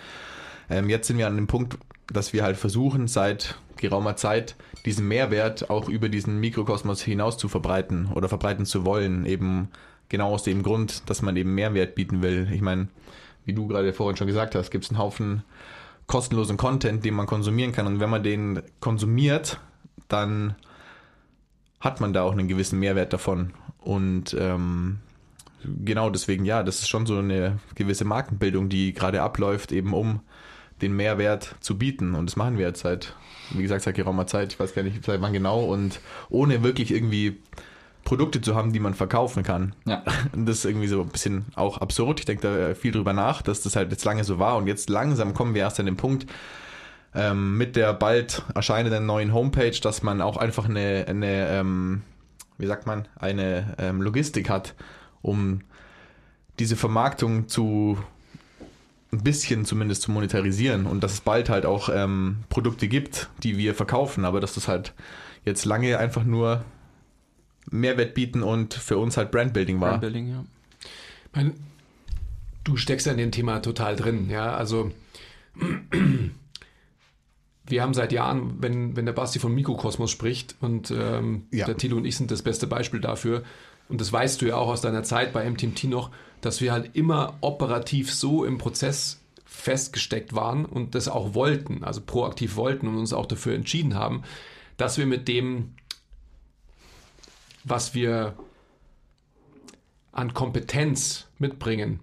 ähm, jetzt sind wir an dem Punkt, dass wir halt versuchen, seit geraumer Zeit diesen Mehrwert auch über diesen Mikrokosmos hinaus zu verbreiten oder verbreiten zu wollen. Eben genau aus dem Grund, dass man eben Mehrwert bieten will. Ich meine, wie du gerade vorhin schon gesagt hast, gibt es einen Haufen kostenlosen Content, den man konsumieren kann. Und wenn man den konsumiert, dann hat man da auch einen gewissen Mehrwert davon. Und ähm, genau deswegen, ja, das ist schon so eine gewisse Markenbildung, die gerade abläuft, eben um den Mehrwert zu bieten. Und das machen wir jetzt seit, wie gesagt, seit geraumer Zeit. Ich weiß gar nicht, seit wann genau. Und ohne wirklich irgendwie Produkte zu haben, die man verkaufen kann. Ja. Und das ist irgendwie so ein bisschen auch absurd. Ich denke da viel drüber nach, dass das halt jetzt lange so war. Und jetzt langsam kommen wir erst an den Punkt, ähm, mit der bald erscheinenden neuen Homepage, dass man auch einfach eine, eine ähm, wie sagt man, eine ähm, Logistik hat, um diese Vermarktung zu ein bisschen zumindest zu monetarisieren und dass es bald halt auch ähm, Produkte gibt, die wir verkaufen, aber dass das halt jetzt lange einfach nur Mehrwert bieten und für uns halt Brandbuilding war. Brandbuilding, ja. Ich meine, du steckst ja in dem Thema total drin, ja. Also wir haben seit Jahren, wenn, wenn der Basti von Mikrokosmos spricht und ähm, Ja. der Tilo und ich sind das beste Beispiel dafür, und das weißt du ja auch aus deiner Zeit bei MTMT noch, dass wir halt immer operativ so im Prozess festgesteckt waren und das auch wollten, also proaktiv wollten und uns auch dafür entschieden haben, dass wir mit dem, was wir an Kompetenz mitbringen,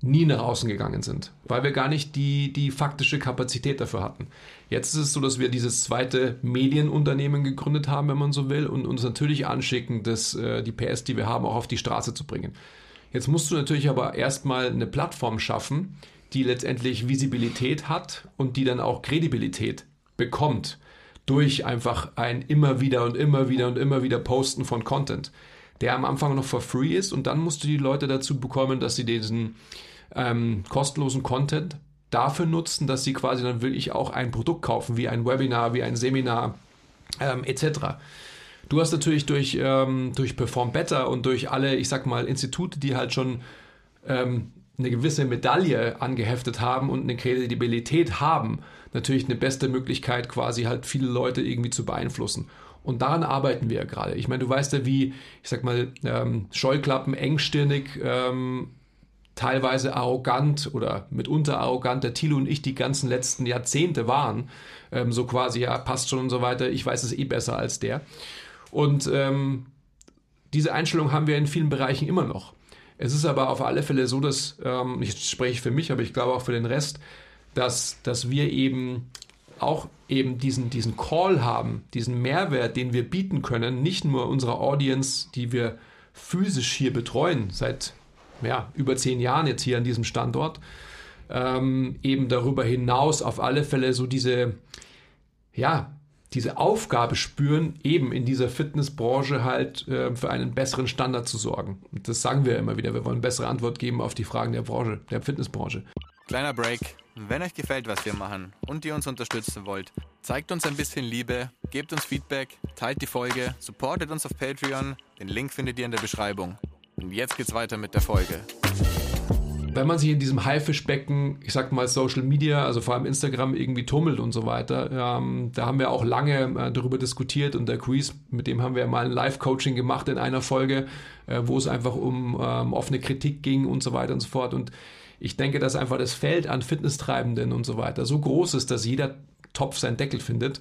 nie nach außen gegangen sind, weil wir gar nicht die, die faktische Kapazität dafür hatten. Jetzt ist es so, dass wir dieses zweite Medienunternehmen gegründet haben, wenn man so will, und uns natürlich anschicken, das, äh, die PS, die wir haben, auch auf die Straße zu bringen. Jetzt musst du natürlich aber erstmal eine Plattform schaffen, die letztendlich Visibilität hat und die dann auch Kredibilität bekommt durch einfach ein immer wieder und immer wieder und immer wieder Posten von Content, der am Anfang noch for free ist und dann musst du die Leute dazu bekommen, dass sie diesen ähm, kostenlosen Content dafür nutzen, dass sie quasi dann wirklich auch ein Produkt kaufen, wie ein Webinar, wie ein Seminar ähm, etc. Du hast natürlich durch, ähm, durch Perform Better und durch alle, ich sag mal, Institute, die halt schon ähm, eine gewisse Medaille angeheftet haben und eine Kredibilität haben, natürlich eine beste Möglichkeit, quasi halt viele Leute irgendwie zu beeinflussen. Und daran arbeiten wir ja gerade. Ich meine, du weißt ja, wie, ich sag mal, ähm, Scheuklappen, engstirnig, ähm, teilweise arrogant oder mitunter arrogant der Thilo und ich die ganzen letzten Jahrzehnte waren. Ähm, so quasi, ja, passt schon und so weiter, ich weiß es eh besser als der. Und ähm, diese Einstellung haben wir in vielen Bereichen immer noch. Es ist aber auf alle Fälle so, dass, ähm, ich spreche für mich, aber ich glaube auch für den Rest, dass, dass wir eben auch eben diesen, diesen Call haben, diesen Mehrwert, den wir bieten können, nicht nur unserer Audience, die wir physisch hier betreuen, seit ja, über zehn Jahren jetzt hier an diesem Standort, ähm, eben darüber hinaus auf alle Fälle so diese, ja, diese Aufgabe spüren, eben in dieser Fitnessbranche halt äh, für einen besseren Standard zu sorgen. Das sagen wir immer wieder. Wir wollen bessere Antwort geben auf die Fragen der Branche, der Fitnessbranche. Kleiner Break. Wenn euch gefällt, was wir machen und ihr uns unterstützen wollt, zeigt uns ein bisschen Liebe, gebt uns Feedback, teilt die Folge, supportet uns auf Patreon. Den Link findet ihr in der Beschreibung. Und jetzt geht's weiter mit der Folge. Wenn man sich in diesem Haifischbecken, ich sag mal Social Media, also vor allem Instagram, irgendwie tummelt und so weiter, ähm, da haben wir auch lange äh, darüber diskutiert und der Quiz, mit dem haben wir mal ein Live-Coaching gemacht in einer Folge, äh, wo es einfach um ähm, offene Kritik ging und so weiter und so fort. Und ich denke, dass einfach das Feld an Fitnesstreibenden und so weiter so groß ist, dass jeder Topf seinen Deckel findet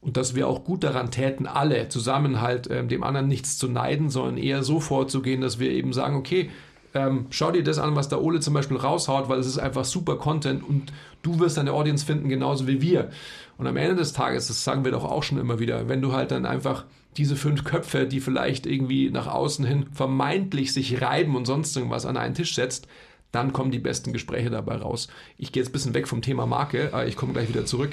und dass wir auch gut daran täten, alle zusammen halt ähm, dem anderen nichts zu neiden, sondern eher so vorzugehen, dass wir eben sagen, okay, ähm, schau dir das an, was der Ole zum Beispiel raushaut, weil es ist einfach super Content und du wirst deine Audience finden, genauso wie wir. Und am Ende des Tages, das sagen wir doch auch schon immer wieder, wenn du halt dann einfach diese fünf Köpfe, die vielleicht irgendwie nach außen hin vermeintlich sich reiben und sonst irgendwas an einen Tisch setzt, dann kommen die besten Gespräche dabei raus. Ich gehe jetzt ein bisschen weg vom Thema Marke, aber ich komme gleich wieder zurück.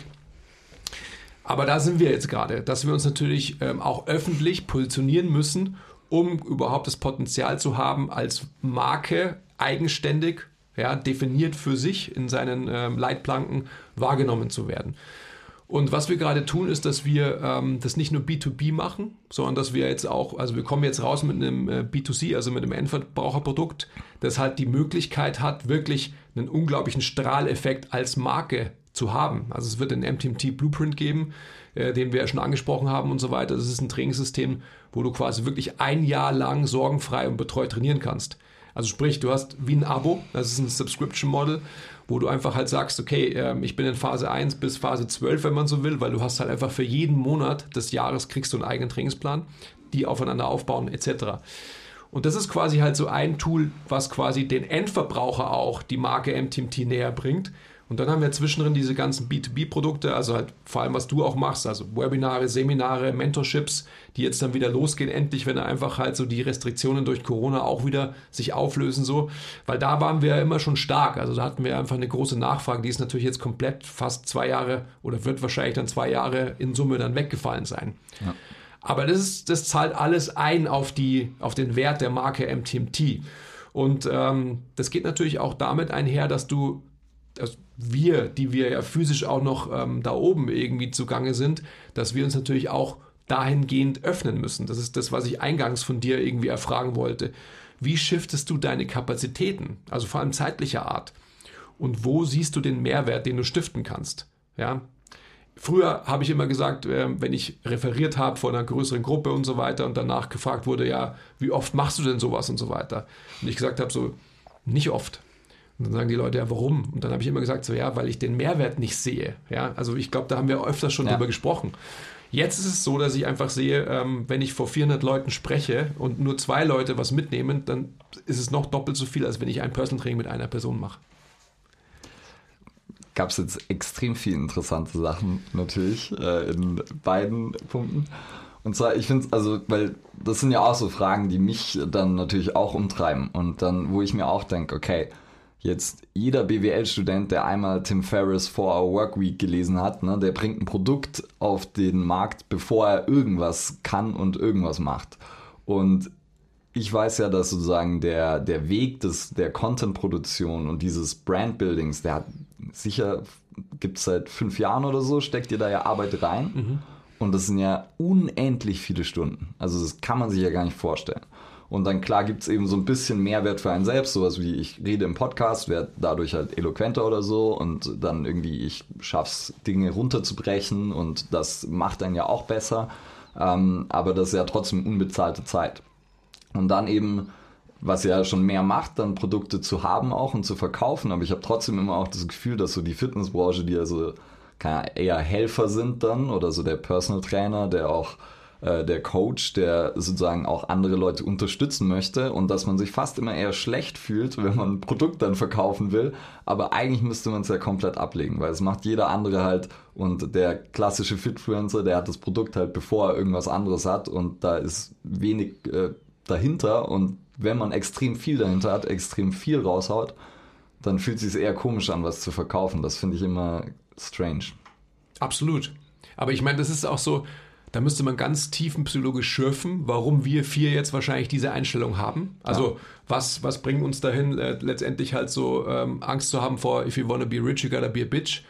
Aber da sind wir jetzt gerade, dass wir uns natürlich ähm, auch öffentlich positionieren müssen, um überhaupt das Potenzial zu haben, als Marke eigenständig, ja, definiert für sich in seinen ähm, Leitplanken wahrgenommen zu werden. Und was wir gerade tun, ist, dass wir ähm, das nicht nur B2B machen, sondern dass wir jetzt auch, also wir kommen jetzt raus mit einem äh, B2C, also mit einem Endverbraucherprodukt, das halt die Möglichkeit hat, wirklich einen unglaublichen Strahleffekt als Marke zu haben. Also es wird den MTMT Blueprint geben, äh, den wir ja schon angesprochen haben und so weiter. Das ist ein Trainingssystem, wo du quasi wirklich ein Jahr lang sorgenfrei und betreut trainieren kannst. Also sprich, du hast wie ein Abo, das ist ein Subscription Model wo du einfach halt sagst, okay, ähm, ich bin in Phase 1 bis Phase 12, wenn man so will, weil du hast halt einfach für jeden Monat des Jahres kriegst du einen eigenen Trainingsplan, die aufeinander aufbauen etc. Und das ist quasi halt so ein Tool, was quasi den Endverbraucher auch die Marke MTMT näher bringt und dann haben wir zwischendrin diese ganzen B2B-Produkte, also halt vor allem, was du auch machst, also Webinare, Seminare, Mentorships, die jetzt dann wieder losgehen, endlich, wenn einfach halt so die Restriktionen durch Corona auch wieder sich auflösen, so. Weil da waren wir ja immer schon stark. Also da hatten wir einfach eine große Nachfrage, die ist natürlich jetzt komplett fast zwei Jahre oder wird wahrscheinlich dann zwei Jahre in Summe dann weggefallen sein. Ja. Aber das, ist, das zahlt alles ein auf, die, auf den Wert der Marke MTMT. Und ähm, das geht natürlich auch damit einher, dass du wir, die wir ja physisch auch noch ähm, da oben irgendwie zugange sind, dass wir uns natürlich auch dahingehend öffnen müssen. Das ist das, was ich eingangs von dir irgendwie erfragen wollte. Wie shiftest du deine Kapazitäten, also vor allem zeitlicher Art? Und wo siehst du den Mehrwert, den du stiften kannst? Ja, Früher habe ich immer gesagt, äh, wenn ich referiert habe vor einer größeren Gruppe und so weiter und danach gefragt wurde, ja, wie oft machst du denn sowas und so weiter? Und ich gesagt habe, so, nicht oft. Und dann sagen die Leute, ja, warum? Und dann habe ich immer gesagt, so, ja, weil ich den Mehrwert nicht sehe. Ja, also ich glaube, da haben wir öfter schon ja. drüber gesprochen. Jetzt ist es so, dass ich einfach sehe, ähm, wenn ich vor 400 Leuten spreche und nur zwei Leute was mitnehmen, dann ist es noch doppelt so viel, als wenn ich ein Personal Training mit einer Person mache. Gab es jetzt extrem viele interessante Sachen natürlich äh, in beiden Punkten. Und zwar, ich finde es, also, weil das sind ja auch so Fragen, die mich dann natürlich auch umtreiben. Und dann, wo ich mir auch denke, okay, jetzt jeder BWL-Student, der einmal Tim Ferriss 4-Hour Workweek gelesen hat, ne, der bringt ein Produkt auf den Markt, bevor er irgendwas kann und irgendwas macht. Und ich weiß ja, dass sozusagen der, der Weg des, der Content-Produktion und dieses Brand-Buildings, der hat sicher, gibt es seit fünf Jahren oder so, steckt ihr da ja Arbeit rein. Mhm. Und das sind ja unendlich viele Stunden. Also das kann man sich ja gar nicht vorstellen. Und dann klar gibt es eben so ein bisschen Mehrwert für einen selbst, sowas wie ich rede im Podcast, werde dadurch halt eloquenter oder so und dann irgendwie ich schaff's Dinge runterzubrechen und das macht einen ja auch besser. Ähm, aber das ist ja trotzdem unbezahlte Zeit. Und dann eben was ja schon mehr macht, dann Produkte zu haben auch und zu verkaufen. Aber ich habe trotzdem immer auch das Gefühl, dass so die Fitnessbranche, die also eher Helfer sind dann oder so der Personal Trainer, der auch äh, der Coach, der sozusagen auch andere Leute unterstützen möchte und dass man sich fast immer eher schlecht fühlt, wenn man ein Produkt dann verkaufen will. Aber eigentlich müsste man es ja komplett ablegen, weil es macht jeder andere halt und der klassische Fitfluencer, der hat das Produkt halt bevor er irgendwas anderes hat und da ist wenig äh, dahinter und wenn man extrem viel dahinter hat, extrem viel raushaut, dann fühlt es sich eher komisch an, was zu verkaufen. Das finde ich immer strange. Absolut. Aber ich meine, das ist auch so, da müsste man ganz tiefenpsychologisch schürfen, warum wir vier jetzt wahrscheinlich diese Einstellung haben. Also ja. was, was bringt uns dahin, äh, letztendlich halt so ähm, Angst zu haben vor, if you wanna be rich, you gotta be a bitch.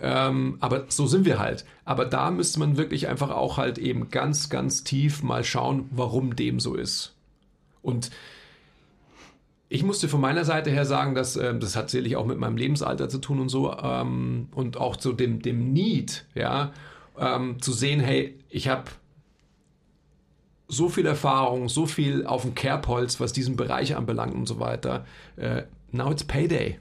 Ähm, aber so sind wir halt. Aber da müsste man wirklich einfach auch halt eben ganz, ganz tief mal schauen, warum dem so ist. Und ich musste von meiner Seite her sagen, dass äh, das hat sicherlich auch mit meinem Lebensalter zu tun und so ähm, und auch zu dem, dem Need, ja, ähm, zu sehen, hey, ich habe so viel Erfahrung, so viel auf dem Kerbholz, was diesen Bereich anbelangt und so weiter. Äh, now it's payday.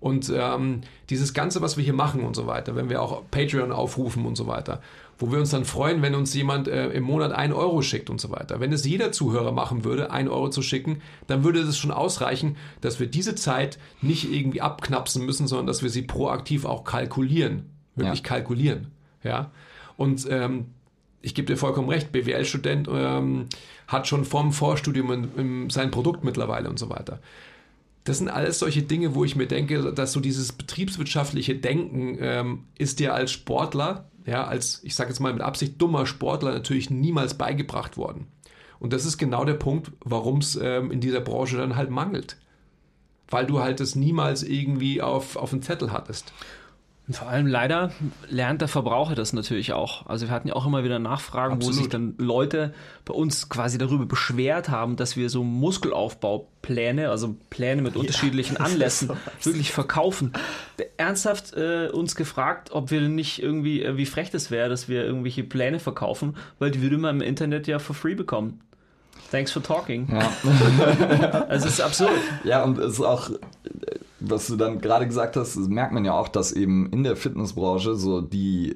Und ähm, dieses Ganze, was wir hier machen und so weiter, wenn wir auch Patreon aufrufen und so weiter, wo wir uns dann freuen, wenn uns jemand äh, im Monat ein Euro schickt und so weiter. Wenn es jeder Zuhörer machen würde, ein Euro zu schicken, dann würde es schon ausreichen, dass wir diese Zeit nicht irgendwie abknapsen müssen, sondern dass wir sie proaktiv auch kalkulieren. Wirklich ja. kalkulieren. Ja. Und ähm, ich gebe dir vollkommen recht, BWL-Student ähm, hat schon vom Vorstudium in, in sein Produkt mittlerweile und so weiter. Das sind alles solche Dinge, wo ich mir denke, dass so dieses betriebswirtschaftliche Denken ähm, ist dir als Sportler, ja, als, ich sage jetzt mal mit Absicht, dummer Sportler natürlich niemals beigebracht worden. Und das ist genau der Punkt, warum es ähm, in dieser Branche dann halt mangelt. Weil du halt es niemals irgendwie auf, auf dem Zettel hattest. Und vor allem leider lernt der Verbraucher das natürlich auch. Also wir hatten ja auch immer wieder Nachfragen, Absolut. wo sich dann Leute bei uns quasi darüber beschwert haben, dass wir so Muskelaufbaupläne, also Pläne mit unterschiedlichen ja, Anlässen wirklich verkaufen. Ernsthaft äh, uns gefragt, ob wir nicht irgendwie, äh, wie frech das wäre, dass wir irgendwelche Pläne verkaufen, weil die würde man im Internet ja for free bekommen. Thanks for talking. Ja. es ist absurd. Ja, und es ist auch was du dann gerade gesagt hast, merkt man ja auch, dass eben in der Fitnessbranche so die,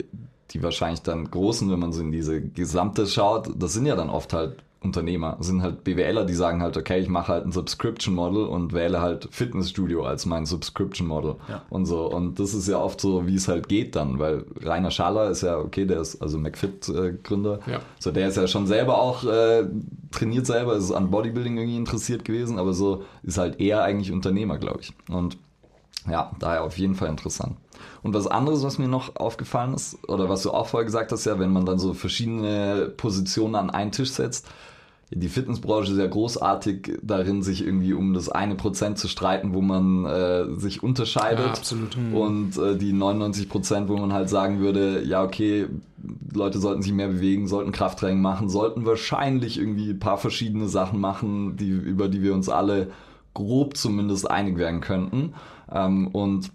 die wahrscheinlich dann großen, wenn man so in diese gesamte schaut, das sind ja dann oft halt Unternehmer, sind halt BWLer, die sagen halt, okay, ich mache halt ein Subscription Model und wähle halt Fitnessstudio als mein Subscription Model ja. und so. Und das ist ja oft so, wie es halt geht dann, weil Rainer Schaller ist ja, okay, der ist also McFit-Gründer, äh, ja. so der ist ja schon selber auch äh, trainiert selber, ist an Bodybuilding irgendwie interessiert gewesen, aber so ist halt eher eigentlich Unternehmer, glaube ich. Und ja, daher auf jeden Fall interessant. Und was anderes, was mir noch aufgefallen ist, oder was du auch vorher gesagt hast, ja, wenn man dann so verschiedene Positionen an einen Tisch setzt, die Fitnessbranche ist ja großartig darin, sich irgendwie um das eine Prozent zu streiten, wo man äh, sich unterscheidet. Ja, absolut. Mhm. Und äh, die 99 Prozent, wo man halt sagen würde, ja, okay, Leute sollten sich mehr bewegen, sollten Krafttraining machen, sollten wahrscheinlich irgendwie ein paar verschiedene Sachen machen, die, über die wir uns alle grob zumindest einig werden könnten. Ähm, und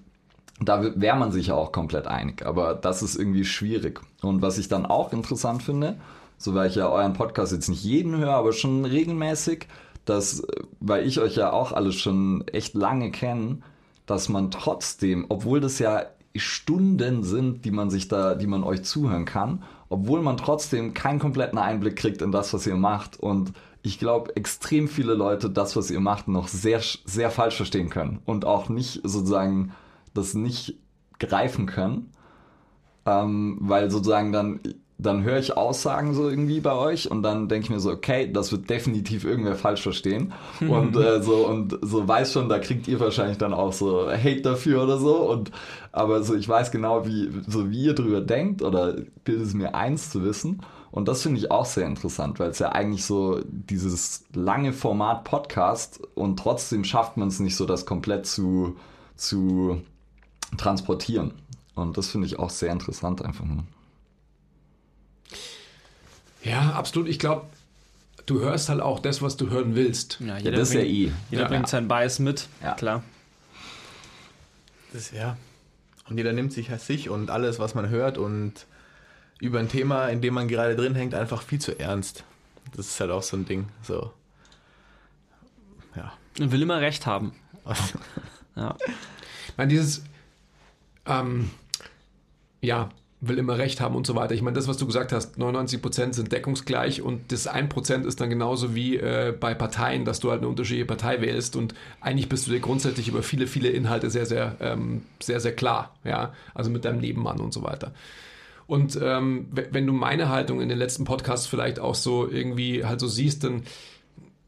da wäre man sich ja auch komplett einig, aber das ist irgendwie schwierig. Und was ich dann auch interessant finde, so weil ich ja euren Podcast jetzt nicht jeden höre, aber schon regelmäßig, dass, weil ich euch ja auch alle schon echt lange kenne, dass man trotzdem, obwohl das ja Stunden sind, die man sich da, die man euch zuhören kann, obwohl man trotzdem keinen kompletten Einblick kriegt in das, was ihr macht. Und ich glaube, extrem viele Leute das, was ihr macht, noch sehr, sehr falsch verstehen können und auch nicht sozusagen das nicht greifen können, ähm, weil sozusagen dann dann höre ich Aussagen so irgendwie bei euch und dann denke ich mir so, okay, das wird definitiv irgendwer falsch verstehen. Und äh, so und so weiß schon, da kriegt ihr wahrscheinlich dann auch so Hate dafür oder so. Und aber so ich weiß genau, wie so wie ihr drüber denkt oder bildet es mir eins zu wissen. Und das finde ich auch sehr interessant, weil es ja eigentlich so dieses lange Format Podcast und trotzdem schafft man es nicht so, das komplett zu zu transportieren. Und das finde ich auch sehr interessant einfach nur. Ja, absolut. Ich glaube, du hörst halt auch das, was du hören willst. Ja, jeder das bringt, ist ja eh. Jeder ja. bringt sein Bias mit, ja. klar. Das ja. Und jeder nimmt sich als sich und alles, was man hört und über ein Thema, in dem man gerade drin hängt, einfach viel zu ernst. Das ist halt auch so ein Ding. So. ja. Und will immer recht haben. Ja. Ich meine, dieses, ähm, ja, will immer recht haben und so weiter. Ich meine, das, was du gesagt hast, 99% sind deckungsgleich und das 1% ist dann genauso wie äh, bei Parteien, dass du halt eine unterschiedliche Partei wählst und eigentlich bist du dir grundsätzlich über viele, viele Inhalte sehr, sehr, ähm, sehr, sehr klar, ja, also mit deinem Nebenmann und so weiter. Und ähm, wenn du meine Haltung in den letzten Podcasts vielleicht auch so irgendwie halt so siehst, dann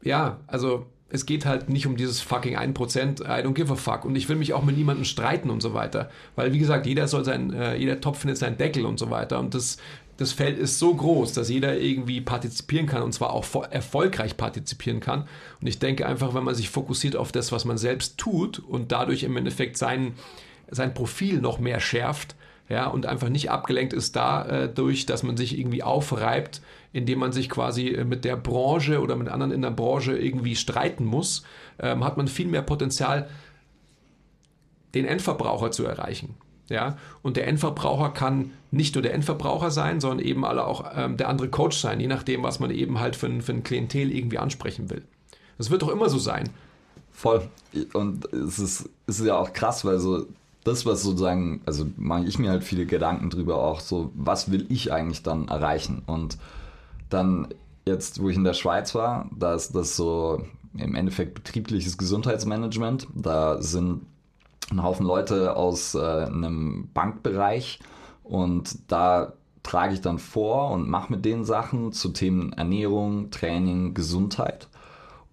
ja, also es geht halt nicht um dieses fucking 1%, I don't give a fuck. Und ich will mich auch mit niemandem streiten und so weiter. Weil, wie gesagt, jeder soll sein, äh, jeder Topf findet seinen Deckel und so weiter. Und das, das Feld ist so groß, dass jeder irgendwie partizipieren kann und zwar auch erfolgreich partizipieren kann. Und ich denke einfach, wenn man sich fokussiert auf das, was man selbst tut und dadurch im Endeffekt sein, sein Profil noch mehr schärft, ja, und einfach nicht abgelenkt ist dadurch, dass man sich irgendwie aufreibt, indem man sich quasi äh, mit der Branche oder mit anderen in der Branche irgendwie streiten muss, ähm, hat man viel mehr Potenzial, den Endverbraucher zu erreichen. Ja, und der Endverbraucher kann nicht nur der Endverbraucher sein, sondern eben alle auch ähm, der andere Coach sein, je nachdem, was man eben halt für für ein Klientel irgendwie ansprechen will. Das wird doch immer so sein. Voll. Und es ist, es ist ja auch krass, weil so das, was sozusagen, also mache ich mir halt viele Gedanken drüber auch, so was will ich eigentlich dann erreichen? Und dann jetzt, wo ich in der Schweiz war, da ist das so im Endeffekt betriebliches Gesundheitsmanagement. Da sind ein Haufen Leute aus äh, einem Bankbereich und da trage ich dann vor und mache mit denen Sachen zu Themen Ernährung, Training, Gesundheit.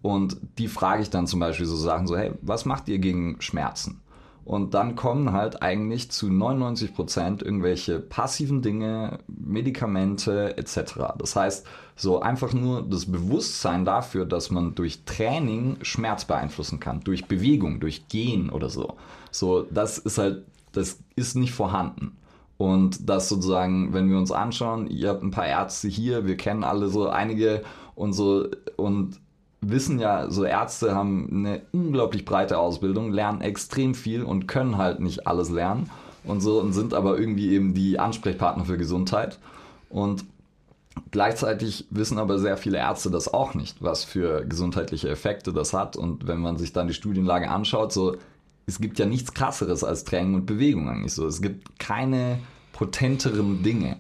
Und die frage ich dann zum Beispiel so Sachen so, hey, was macht ihr gegen Schmerzen? Und dann kommen halt eigentlich zu 99 Prozent irgendwelche passiven Dinge, Medikamente etc. Das heißt, so einfach nur das Bewusstsein dafür, dass man durch Training Schmerz beeinflussen kann, durch Bewegung, durch Gehen oder so. So, das ist halt, das ist nicht vorhanden. Und das sozusagen, wenn wir uns anschauen, ihr habt ein paar Ärzte hier, wir kennen alle so einige und so und wissen ja, so Ärzte haben eine unglaublich breite Ausbildung, lernen extrem viel und können halt nicht alles lernen und so und sind aber irgendwie eben die Ansprechpartner für Gesundheit. Und gleichzeitig wissen aber sehr viele Ärzte das auch nicht, was für gesundheitliche Effekte das hat. Und wenn man sich dann die Studienlage anschaut, so es gibt ja nichts krasseres als Training und Bewegung eigentlich so. Es gibt keine potenteren Dinge.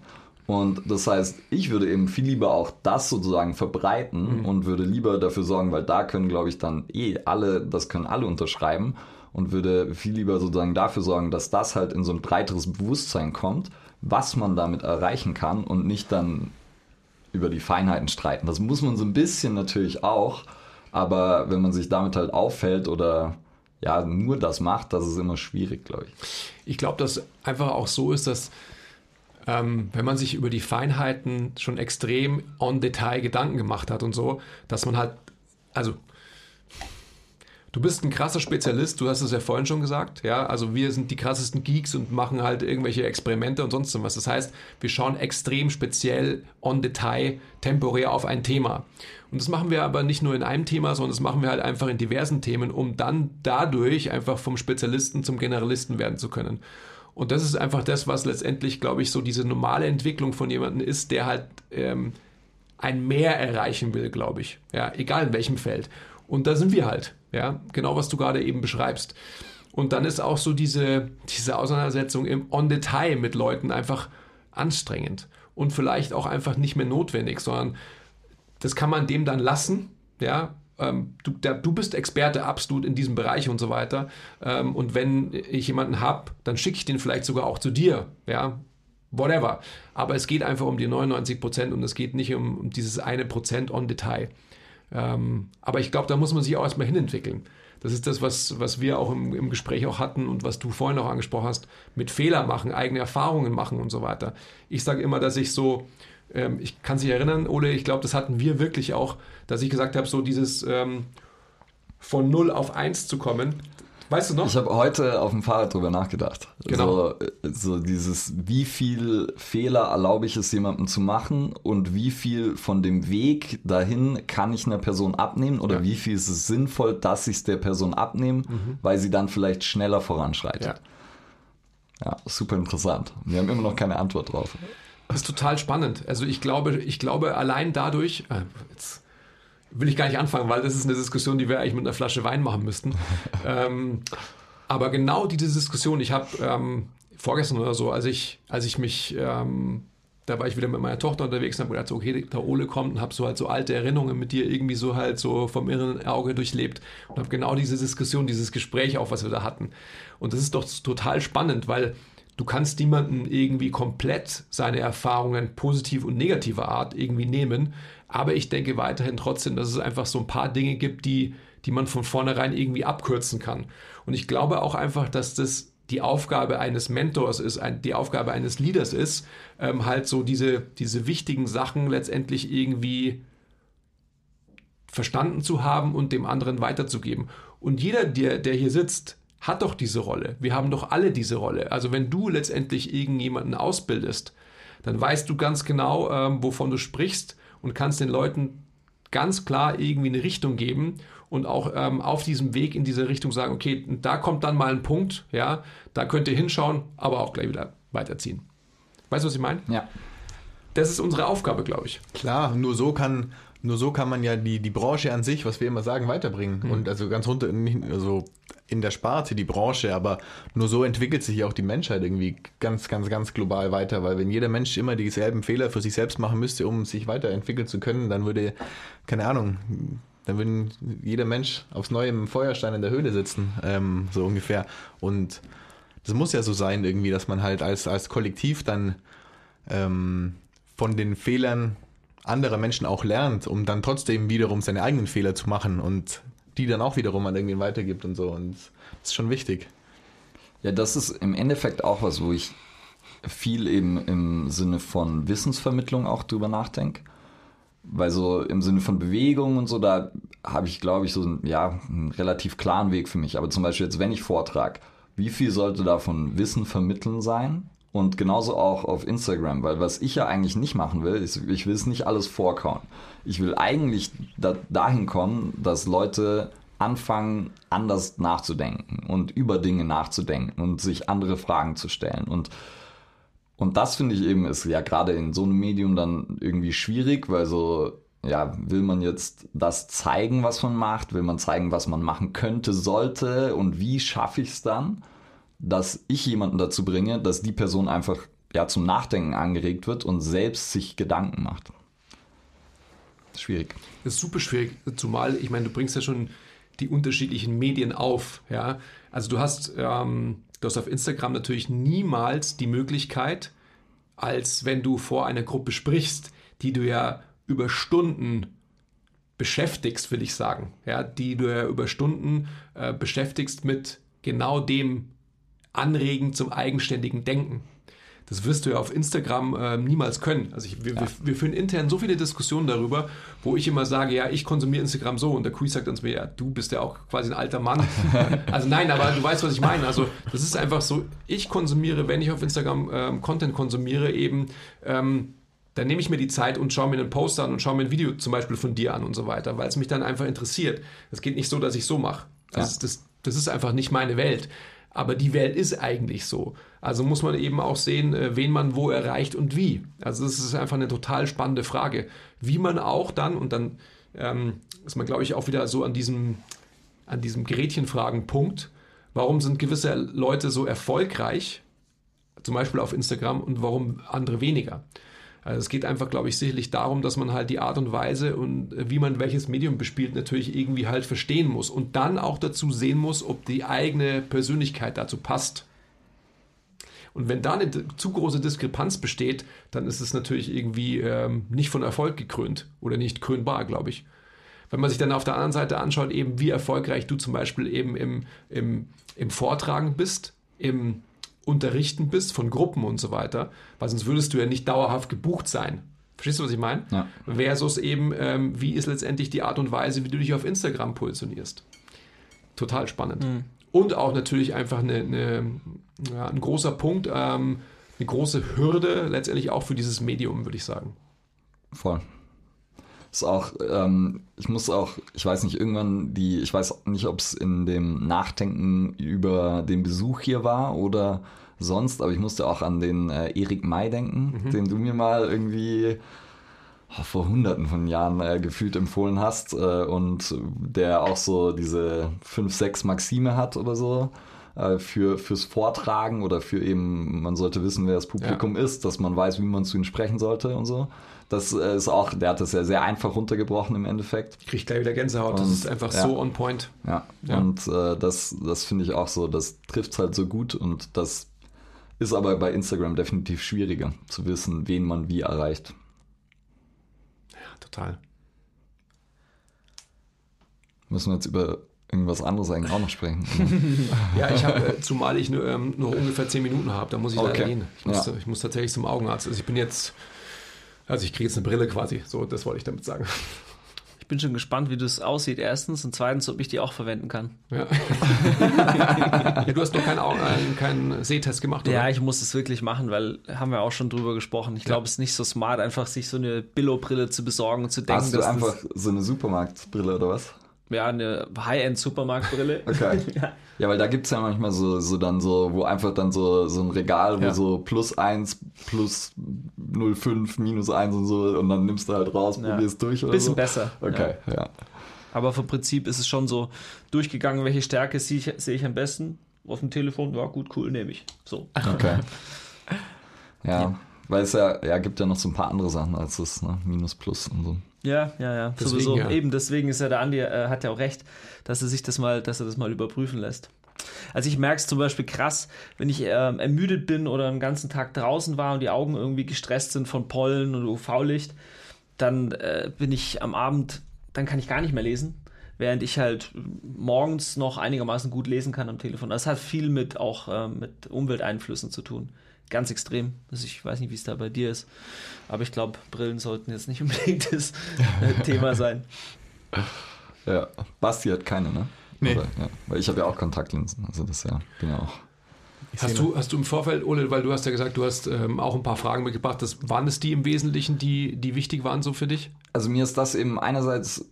Und das heißt, ich würde eben viel lieber auch das sozusagen verbreiten und würde lieber dafür sorgen, weil da können, glaube ich, dann eh alle, das können alle unterschreiben und würde viel lieber sozusagen dafür sorgen, dass das halt in so ein breiteres Bewusstsein kommt, was man damit erreichen kann und nicht dann über die Feinheiten streiten. Das muss man so ein bisschen natürlich auch, aber wenn man sich damit halt auffällt oder ja, nur das macht, das ist immer schwierig, glaube ich. Ich glaube, dass einfach auch so ist, dass ähm, wenn man sich über die Feinheiten schon extrem on Detail Gedanken gemacht hat und so, dass man halt, also du bist ein krasser Spezialist, du hast es ja vorhin schon gesagt, ja, also wir sind die krassesten Geeks und machen halt irgendwelche Experimente und sonst was. Das heißt, wir schauen extrem speziell on Detail temporär auf ein Thema. Und das machen wir aber nicht nur in einem Thema, sondern das machen wir halt einfach in diversen Themen, um dann dadurch einfach vom Spezialisten zum Generalisten werden zu können. Und das ist einfach das, was letztendlich, glaube ich, so diese normale Entwicklung von jemandem ist, der halt ähm, ein Mehr erreichen will, glaube ich. Ja, egal in welchem Feld. Und da sind wir halt. Ja, genau was du gerade eben beschreibst. Und dann ist auch so diese, diese Auseinandersetzung im On-Detail mit Leuten einfach anstrengend und vielleicht auch einfach nicht mehr notwendig, sondern das kann man dem dann lassen, ja, ähm, du, der, du bist Experte absolut in diesem Bereich und so weiter. Ähm, und wenn ich jemanden habe, dann schicke ich den vielleicht sogar auch zu dir. Ja, whatever. Aber es geht einfach um die 99 Prozent und es geht nicht um, um dieses eine Prozent on Detail. Ähm, aber ich glaube, da muss man sich auch erstmal hinentwickeln. Das ist das, was, was wir auch im, im Gespräch auch hatten und was du vorhin auch angesprochen hast, mit Fehler machen, eigene Erfahrungen machen und so weiter. Ich sage immer, dass ich so, ähm, ich kann sich erinnern, Ole, ich glaube, das hatten wir wirklich auch, dass ich gesagt habe, so dieses ähm, von 0 auf 1 zu kommen. Weißt du noch? Ich habe heute auf dem Fahrrad drüber nachgedacht. Genau. So, so dieses, wie viel Fehler erlaube ich es jemandem zu machen und wie viel von dem Weg dahin kann ich einer Person abnehmen oder Ja. wie viel ist es sinnvoll, dass ich es der Person abnehme, weil sie dann vielleicht schneller voranschreitet. ja. Ja, super interessant. Wir haben immer noch keine Antwort drauf. Das ist total spannend. Also ich glaube, ich glaube allein dadurch, äh, jetzt, will ich gar nicht anfangen, weil das ist eine Diskussion, die wir eigentlich mit einer Flasche Wein machen müssten. ähm, aber genau diese Diskussion, ich habe ähm, vorgestern oder so, als ich, als ich mich, ähm, da war ich wieder mit meiner Tochter unterwegs und habe gedacht, so, okay, der Ole kommt und habe so halt so alte Erinnerungen mit dir irgendwie so halt so vom irren Auge durchlebt und habe genau diese Diskussion, dieses Gespräch auch, was wir da hatten. Und das ist doch total spannend, weil du kannst niemanden irgendwie komplett seine Erfahrungen positiv und negativer Art irgendwie nehmen. Aber ich denke weiterhin trotzdem, dass es einfach so ein paar Dinge gibt, die, die man von vornherein irgendwie abkürzen kann. Und ich glaube auch einfach, dass das die Aufgabe eines Mentors ist, ein, die Aufgabe eines Leaders ist, ähm, halt so diese, diese wichtigen Sachen letztendlich irgendwie verstanden zu haben und dem anderen weiterzugeben. Und jeder, der, der hier sitzt, hat doch diese Rolle. Wir haben doch alle diese Rolle. Also wenn du letztendlich irgendjemanden ausbildest, dann weißt du ganz genau, ähm, wovon du sprichst und kannst den Leuten ganz klar irgendwie eine Richtung geben und auch ähm, auf diesem Weg in diese Richtung sagen, okay, da kommt dann mal ein Punkt, ja, da könnt ihr hinschauen, aber auch gleich wieder weiterziehen. Weißt du, was ich meine? Ja. Das ist unsere Aufgabe, glaube ich. Klar, nur so kann nur so kann man ja die, die Branche an sich, was wir immer sagen, weiterbringen. Mhm. Und also ganz runter, nicht, also in der Sparte die Branche, aber nur so entwickelt sich ja auch die Menschheit irgendwie ganz, ganz, ganz global weiter, weil wenn jeder Mensch immer dieselben Fehler für sich selbst machen müsste, um sich weiterentwickeln zu können, dann würde, keine Ahnung, dann würde jeder Mensch aufs Neue im Feuerstein in der Höhle sitzen, ähm, so ungefähr. Und das muss ja so sein irgendwie, dass man halt als, als Kollektiv dann ähm, von den Fehlern anderer Menschen auch lernt, um dann trotzdem wiederum seine eigenen Fehler zu machen und die dann auch wiederum an irgendwen weitergibt und so. Und das ist schon wichtig. Ja, das ist im Endeffekt auch was, wo ich viel eben im Sinne von Wissensvermittlung auch drüber nachdenke. Weil so im Sinne von Bewegung und so, da habe ich, glaube ich, so einen, ja, einen relativ klaren Weg für mich. Aber zum Beispiel jetzt, wenn ich vortrag, wie viel sollte davon Wissen vermitteln sein? Und genauso auch auf Instagram, weil was ich ja eigentlich nicht machen will, ist, ich will es nicht alles vorkauen. Ich will eigentlich da, dahin kommen, dass Leute anfangen, anders nachzudenken und über Dinge nachzudenken und sich andere Fragen zu stellen. Und, und das finde ich eben ist ja gerade in so einem Medium dann irgendwie schwierig, weil so, ja, will man jetzt das zeigen, was man macht? Will man zeigen, was man machen könnte, sollte? Und wie schaffe ich es dann? Dass ich jemanden dazu bringe, dass die Person einfach ja, zum Nachdenken angeregt wird und selbst sich Gedanken macht. Schwierig. Das ist super schwierig, zumal, ich meine, du bringst ja schon die unterschiedlichen Medien auf. Ja? Also du hast, ähm, du hast auf Instagram natürlich niemals die Möglichkeit, als wenn du vor einer Gruppe sprichst, die du ja über Stunden beschäftigst, will ich sagen, ja, die du ja über Stunden äh, beschäftigst mit genau dem Anregen zum eigenständigen Denken. Das wirst du ja auf Instagram äh, niemals können. Also ich, wir, ja. wir, wir, führen intern so viele Diskussionen darüber, wo ich immer sage, ja, ich konsumiere Instagram so und der Kui sagt uns mir, ja, du bist ja auch quasi ein alter Mann. also nein, aber du weißt, was ich meine. Also das ist einfach so, ich konsumiere, wenn ich auf Instagram ähm, Content konsumiere, eben, ähm, dann nehme ich mir die Zeit und schaue mir einen Post an und schaue mir ein Video zum Beispiel von dir an und so weiter, weil es mich dann einfach interessiert. Es geht nicht so, dass ich so mache. Also ja. das, das ist einfach nicht meine Welt. Aber die Welt ist eigentlich so. Also muss man eben auch sehen, äh, wen man wo erreicht und wie. Also das ist einfach eine total spannende Frage. Wie man auch dann, und dann ähm, ist man, glaube ich, auch wieder so an diesem, an diesem Gretchenfragen-Punkt, warum sind gewisse Leute so erfolgreich, zum Beispiel auf Instagram, und warum andere weniger? Also es geht einfach, glaube ich, sicherlich darum, dass man halt die Art und Weise und äh, wie man welches Medium bespielt, natürlich irgendwie halt verstehen muss und dann auch dazu sehen muss, ob die eigene Persönlichkeit dazu passt. Und wenn da eine zu große Diskrepanz besteht, dann ist es natürlich irgendwie ähm, nicht von Erfolg gekrönt oder nicht krönbar, glaube ich. Wenn man sich dann auf der anderen Seite anschaut, eben wie erfolgreich du zum Beispiel eben im, im, im Vortragen bist, im Unterrichten bist von Gruppen und so weiter, weil sonst würdest du ja nicht dauerhaft gebucht sein. Verstehst du, was ich meine? Ja. Versus eben, ähm, wie ist letztendlich die Art und Weise, wie du dich auf Instagram positionierst. Total spannend. Mhm. Und auch natürlich einfach eine, eine, ja, ein großer Punkt, ähm, eine große Hürde letztendlich auch für dieses Medium, würde ich sagen. Voll. Ist auch, ähm, ich muss auch, ich weiß nicht, irgendwann die, ich weiß nicht, ob es in dem Nachdenken über den Besuch hier war oder sonst, aber ich musste auch an den äh, Erik May denken, mhm. den du mir mal irgendwie vor hunderten von Jahren äh, gefühlt empfohlen hast äh, und der auch so diese fünf, sechs Maxime hat oder so äh, für fürs Vortragen oder für eben, man sollte wissen, wer das Publikum ja. ist, dass man weiß, wie man zu ihm sprechen sollte und so. Das äh, ist auch, der hat das ja sehr einfach runtergebrochen im Endeffekt. Kriegt gleich wieder Gänsehaut, und, das ist einfach ja. so on point. Ja, ja. und äh, das, das finde ich auch so, das trifft halt so gut und das ist aber bei Instagram definitiv schwieriger zu wissen, wen man wie erreicht. Ja, total. Müssen wir jetzt über irgendwas anderes eigentlich auch noch sprechen? ja, ich habe, äh, zumal ich nur, ähm, nur ungefähr zehn Minuten habe, da muss ich okay. leider gehen. Ich muss, ja. ich muss tatsächlich zum Augenarzt. Also ich bin jetzt also ich kriege jetzt eine Brille quasi. So, das wollte ich damit sagen. Ich bin schon gespannt, wie das aussieht. Erstens und zweitens, ob ich die auch verwenden kann. Ja. ja du hast noch keinen, äh, keinen Sehtest gemacht, oder? Ja, ich muss es wirklich machen, weil haben wir auch schon drüber gesprochen. Ich glaube, es ist nicht so smart, einfach sich so eine Billo-Brille zu besorgen und zu denken. Hast du einfach so eine Supermarktbrille oder was? Ja, eine High-End-Supermarktbrille. Okay. ja. ja. weil da gibt es ja manchmal so, so dann so, wo einfach dann so, so ein Regal, wo ja. so plus 1, plus 0,5, minus 1 und so und dann nimmst du halt raus, ja. probierst durch oder Bisschen so. besser. Okay, ja. Aber vom Prinzip ist es schon so durchgegangen, welche Stärke sehe ich, sehe ich am besten. Auf dem Telefon, ja gut, cool, nehme ich. So. Okay. ja. Weil es ja, ja gibt ja noch so ein paar andere Sachen als das, ne? Minus, Plus und so. Ja, ja, ja. Deswegen, Sowieso. Ja. Eben, deswegen ist ja der Andi, äh, hat ja auch recht, dass er sich das mal, dass er das mal überprüfen lässt. Also ich merke es zum Beispiel krass, wenn ich ähm, ermüdet bin oder einen ganzen Tag draußen war und die Augen irgendwie gestresst sind von Pollen und UV-Licht, dann äh, bin ich am Abend, dann kann ich gar nicht mehr lesen, während ich halt morgens noch einigermaßen gut lesen kann am Telefon. Das hat viel mit auch äh, mit Umwelteinflüssen zu tun ganz extrem. Also ich weiß nicht, wie es da bei dir ist, aber ich glaube, Brillen sollten jetzt nicht unbedingt das äh, Thema sein. Ja, Basti hat keine, ne? Nee. Oder, ja, weil ich habe ja auch Kontaktlinsen, also das ja, bin ja auch. Hast du, hast du im Vorfeld, Ole, weil du hast ja gesagt, du hast ähm, auch ein paar Fragen mitgebracht, das, waren es die im Wesentlichen, die, die wichtig waren so für dich? Also mir ist das eben einerseits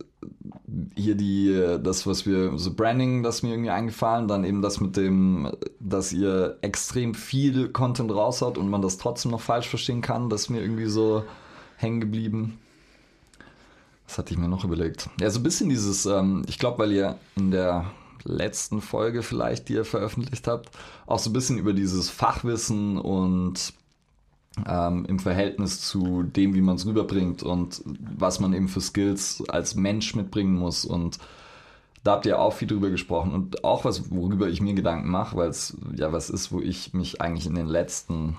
hier die, das, was wir, so Branding, das mir irgendwie eingefallen, dann eben das mit dem, dass ihr extrem viel Content raushaut und man das trotzdem noch falsch verstehen kann, das ist mir irgendwie so hängen geblieben. Was hatte ich mir noch überlegt? Ja, so ein bisschen dieses, ähm, ich glaube, weil ihr in der letzten Folge vielleicht, die ihr veröffentlicht habt, auch so ein bisschen über dieses Fachwissen und ähm, im Verhältnis zu dem, wie man es rüberbringt und was man eben für Skills als Mensch mitbringen muss. Und da habt ihr auch viel drüber gesprochen und auch was, worüber ich mir Gedanken mache, weil es ja was ist, wo ich mich eigentlich in den letzten,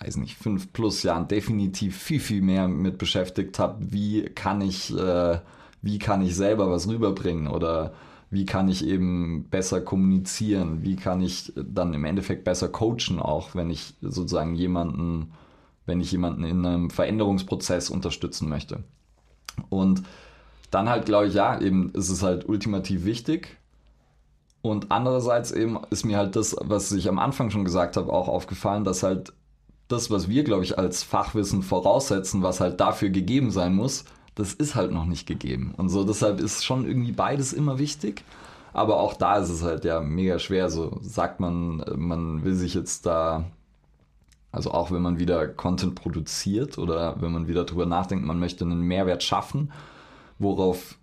weiß nicht, fünf plus Jahren definitiv viel, viel mehr mit beschäftigt habe. Wie kann ich, äh, wie kann ich selber was rüberbringen oder wie kann ich eben besser kommunizieren, wie kann ich dann im Endeffekt besser coachen, auch wenn ich sozusagen jemanden, wenn ich jemanden in einem Veränderungsprozess unterstützen möchte. Und dann halt glaube ich, ja, eben ist es halt ultimativ wichtig. Und andererseits eben ist mir halt das, was ich am Anfang schon gesagt habe, auch aufgefallen, dass halt das, was wir, glaube ich, als Fachwissen voraussetzen, was halt dafür gegeben sein muss, das ist halt noch nicht gegeben. Und so deshalb ist schon irgendwie beides immer wichtig. Aber auch da ist es halt ja mega schwer. So sagt man, man will sich jetzt da, also auch wenn man wieder Content produziert oder wenn man wieder drüber nachdenkt, man möchte einen Mehrwert schaffen, worauf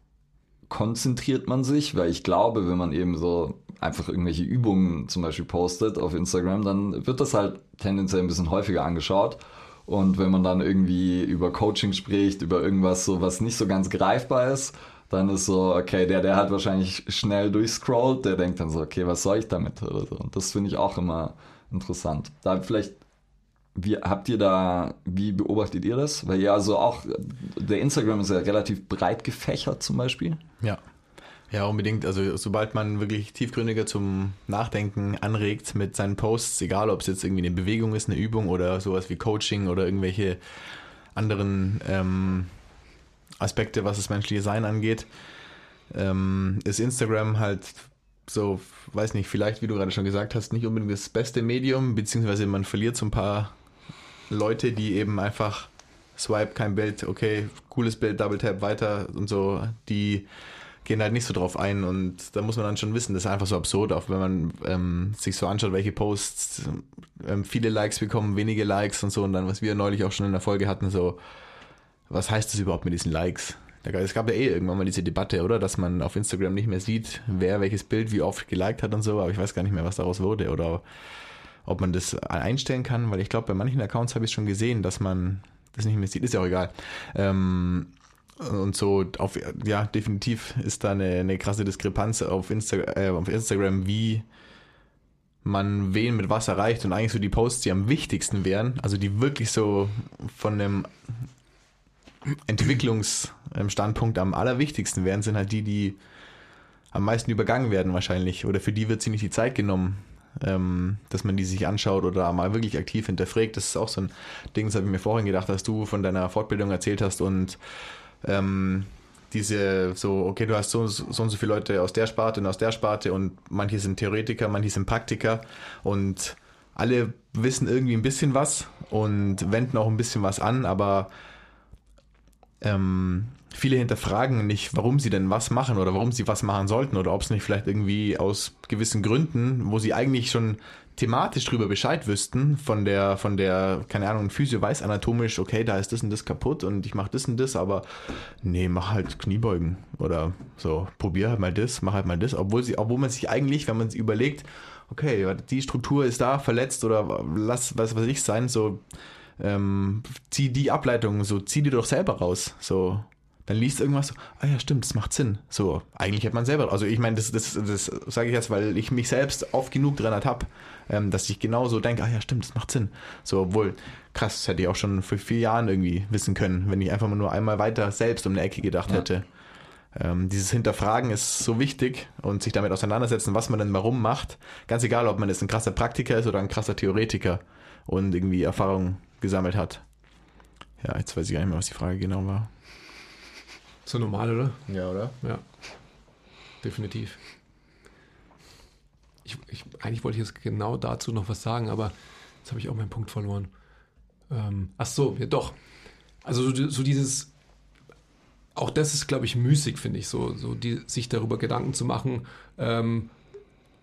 konzentriert man sich? Weil ich glaube, wenn man eben so einfach irgendwelche Übungen zum Beispiel postet auf Instagram, dann wird das halt tendenziell ein bisschen häufiger angeschaut. Und wenn man dann irgendwie über Coaching spricht, über irgendwas so, was nicht so ganz greifbar ist, dann ist so, okay, der, der hat wahrscheinlich schnell durchscrollt, der denkt dann so, okay, was soll ich damit oder so. Und das finde ich auch immer interessant. Da vielleicht, wie habt ihr da, wie beobachtet ihr das? Weil ja, so auch, der Instagram ist ja relativ breit gefächert zum Beispiel. Ja. Ja, unbedingt. Also sobald man wirklich tiefgründiger zum Nachdenken anregt mit seinen Posts, egal ob es jetzt irgendwie eine Bewegung ist, eine Übung oder sowas wie Coaching oder irgendwelche anderen ähm, Aspekte, was das menschliche Sein angeht, ähm, ist Instagram halt so, weiß nicht, vielleicht, wie du gerade schon gesagt hast, nicht unbedingt das beste Medium, beziehungsweise man verliert so ein paar Leute, die eben einfach swipe, kein Bild, okay, cooles Bild, Double Tap, weiter und so, die gehen halt nicht so drauf ein und da muss man dann schon wissen, das ist einfach so absurd, auch wenn man ähm, sich so anschaut, welche Posts ähm, viele Likes bekommen, wenige Likes und so und dann, was wir neulich auch schon in der Folge hatten, so was heißt das überhaupt mit diesen Likes? Es gab ja eh irgendwann mal diese Debatte, oder? Dass man auf Instagram nicht mehr sieht, wer welches Bild wie oft geliked hat und so, aber ich weiß gar nicht mehr, was daraus wurde oder ob man das einstellen kann, weil ich glaube, bei manchen Accounts habe ich schon gesehen, dass man das nicht mehr sieht, ist ja auch egal. Ähm, und so, auf, ja, definitiv ist da eine, eine krasse Diskrepanz auf, Insta äh, auf Instagram, wie man wen mit was erreicht und eigentlich so die Posts, die am wichtigsten wären, also die wirklich so von einem Entwicklungsstandpunkt am allerwichtigsten wären, sind halt die, die am meisten übergangen werden wahrscheinlich. Oder für die wird sich nicht die Zeit genommen, ähm, dass man die sich anschaut oder mal wirklich aktiv hinterfragt. Das ist auch so ein Ding, das habe ich mir vorhin gedacht, dass du von deiner Fortbildung erzählt hast und ähm, diese so, okay, du hast so, so und so viele Leute aus der Sparte und aus der Sparte und manche sind Theoretiker, manche sind Praktiker und alle wissen irgendwie ein bisschen was und wenden auch ein bisschen was an, aber ähm, viele hinterfragen nicht, warum sie denn was machen oder warum sie was machen sollten oder ob es nicht vielleicht irgendwie aus gewissen Gründen, wo sie eigentlich schon thematisch drüber Bescheid wüssten, von der, von der, keine Ahnung, Physio weiß anatomisch, okay, da ist das und das kaputt und ich mache das und das, aber nee, mach halt Kniebeugen oder so, probier halt mal das, mach halt mal das, obwohl sie, obwohl man sich eigentlich, wenn man sich überlegt, okay, die Struktur ist da, verletzt oder lass was weiß ich sein, so ähm, zieh die Ableitung, so zieh die doch selber raus, so dann liest irgendwas so, ah ja, stimmt, das macht Sinn. So, eigentlich hat man selber, also ich meine, das, das, das sage ich jetzt, weil ich mich selbst oft genug dran habe, ähm, dass ich genau so denke, ah ja, stimmt, das macht Sinn. So, obwohl, krass, das hätte ich auch schon vor vier Jahren irgendwie wissen können, wenn ich einfach mal nur einmal weiter selbst um eine Ecke gedacht Ja. hätte. Ähm, dieses Hinterfragen ist so wichtig und sich damit auseinandersetzen, was man denn warum macht. Ganz egal, ob man jetzt ein krasser Praktiker ist oder ein krasser Theoretiker und irgendwie Erfahrung gesammelt hat. Ja, jetzt weiß ich gar nicht mehr, was die Frage genau war. So normal, oder? Ja, oder? Ja, definitiv. Ich, ich, eigentlich wollte ich jetzt genau dazu noch was sagen, aber jetzt habe ich auch meinen Punkt verloren. Ähm, ach so, ja doch. Also so, so dieses, auch das ist, glaube ich, müßig, finde ich, so, so die, sich darüber Gedanken zu machen, ähm,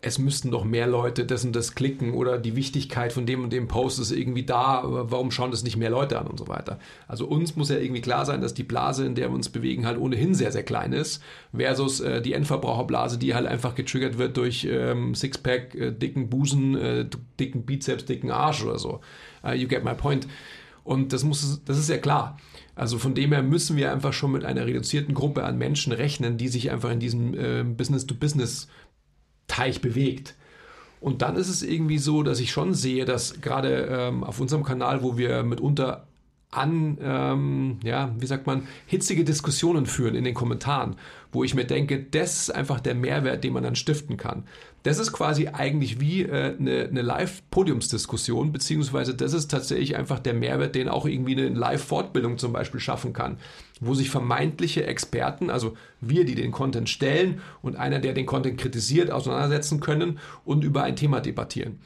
es müssten doch mehr Leute das und das klicken oder die Wichtigkeit von dem und dem Post ist irgendwie da, warum schauen das nicht mehr Leute an und so weiter. Also uns muss ja irgendwie klar sein, dass die Blase, in der wir uns bewegen, halt ohnehin sehr, sehr klein ist, versus äh, die Endverbraucherblase, die halt einfach getriggert wird durch ähm, Sixpack, äh, dicken Busen, äh, dicken Bizeps, dicken Arsch oder so. Uh, you get my point. Und das muss, das ist ja klar. Also von dem her müssen wir einfach schon mit einer reduzierten Gruppe an Menschen rechnen, die sich einfach in diesem äh, Business-to-Business Teich bewegt. Und dann ist es irgendwie so, dass ich schon sehe, dass gerade ähm, auf unserem Kanal, wo wir mitunter an, ähm, ja, wie sagt man, hitzige Diskussionen führen in den Kommentaren, wo ich mir denke, das ist einfach der Mehrwert, den man dann stiften kann. Das ist quasi eigentlich wie äh, eine, eine Live-Podiumsdiskussion, beziehungsweise das ist tatsächlich einfach der Mehrwert, den auch irgendwie eine Live-Fortbildung zum Beispiel schaffen kann, wo sich vermeintliche Experten, also wir, die den Content stellen und einer, der den Content kritisiert, auseinandersetzen können und über ein Thema debattieren.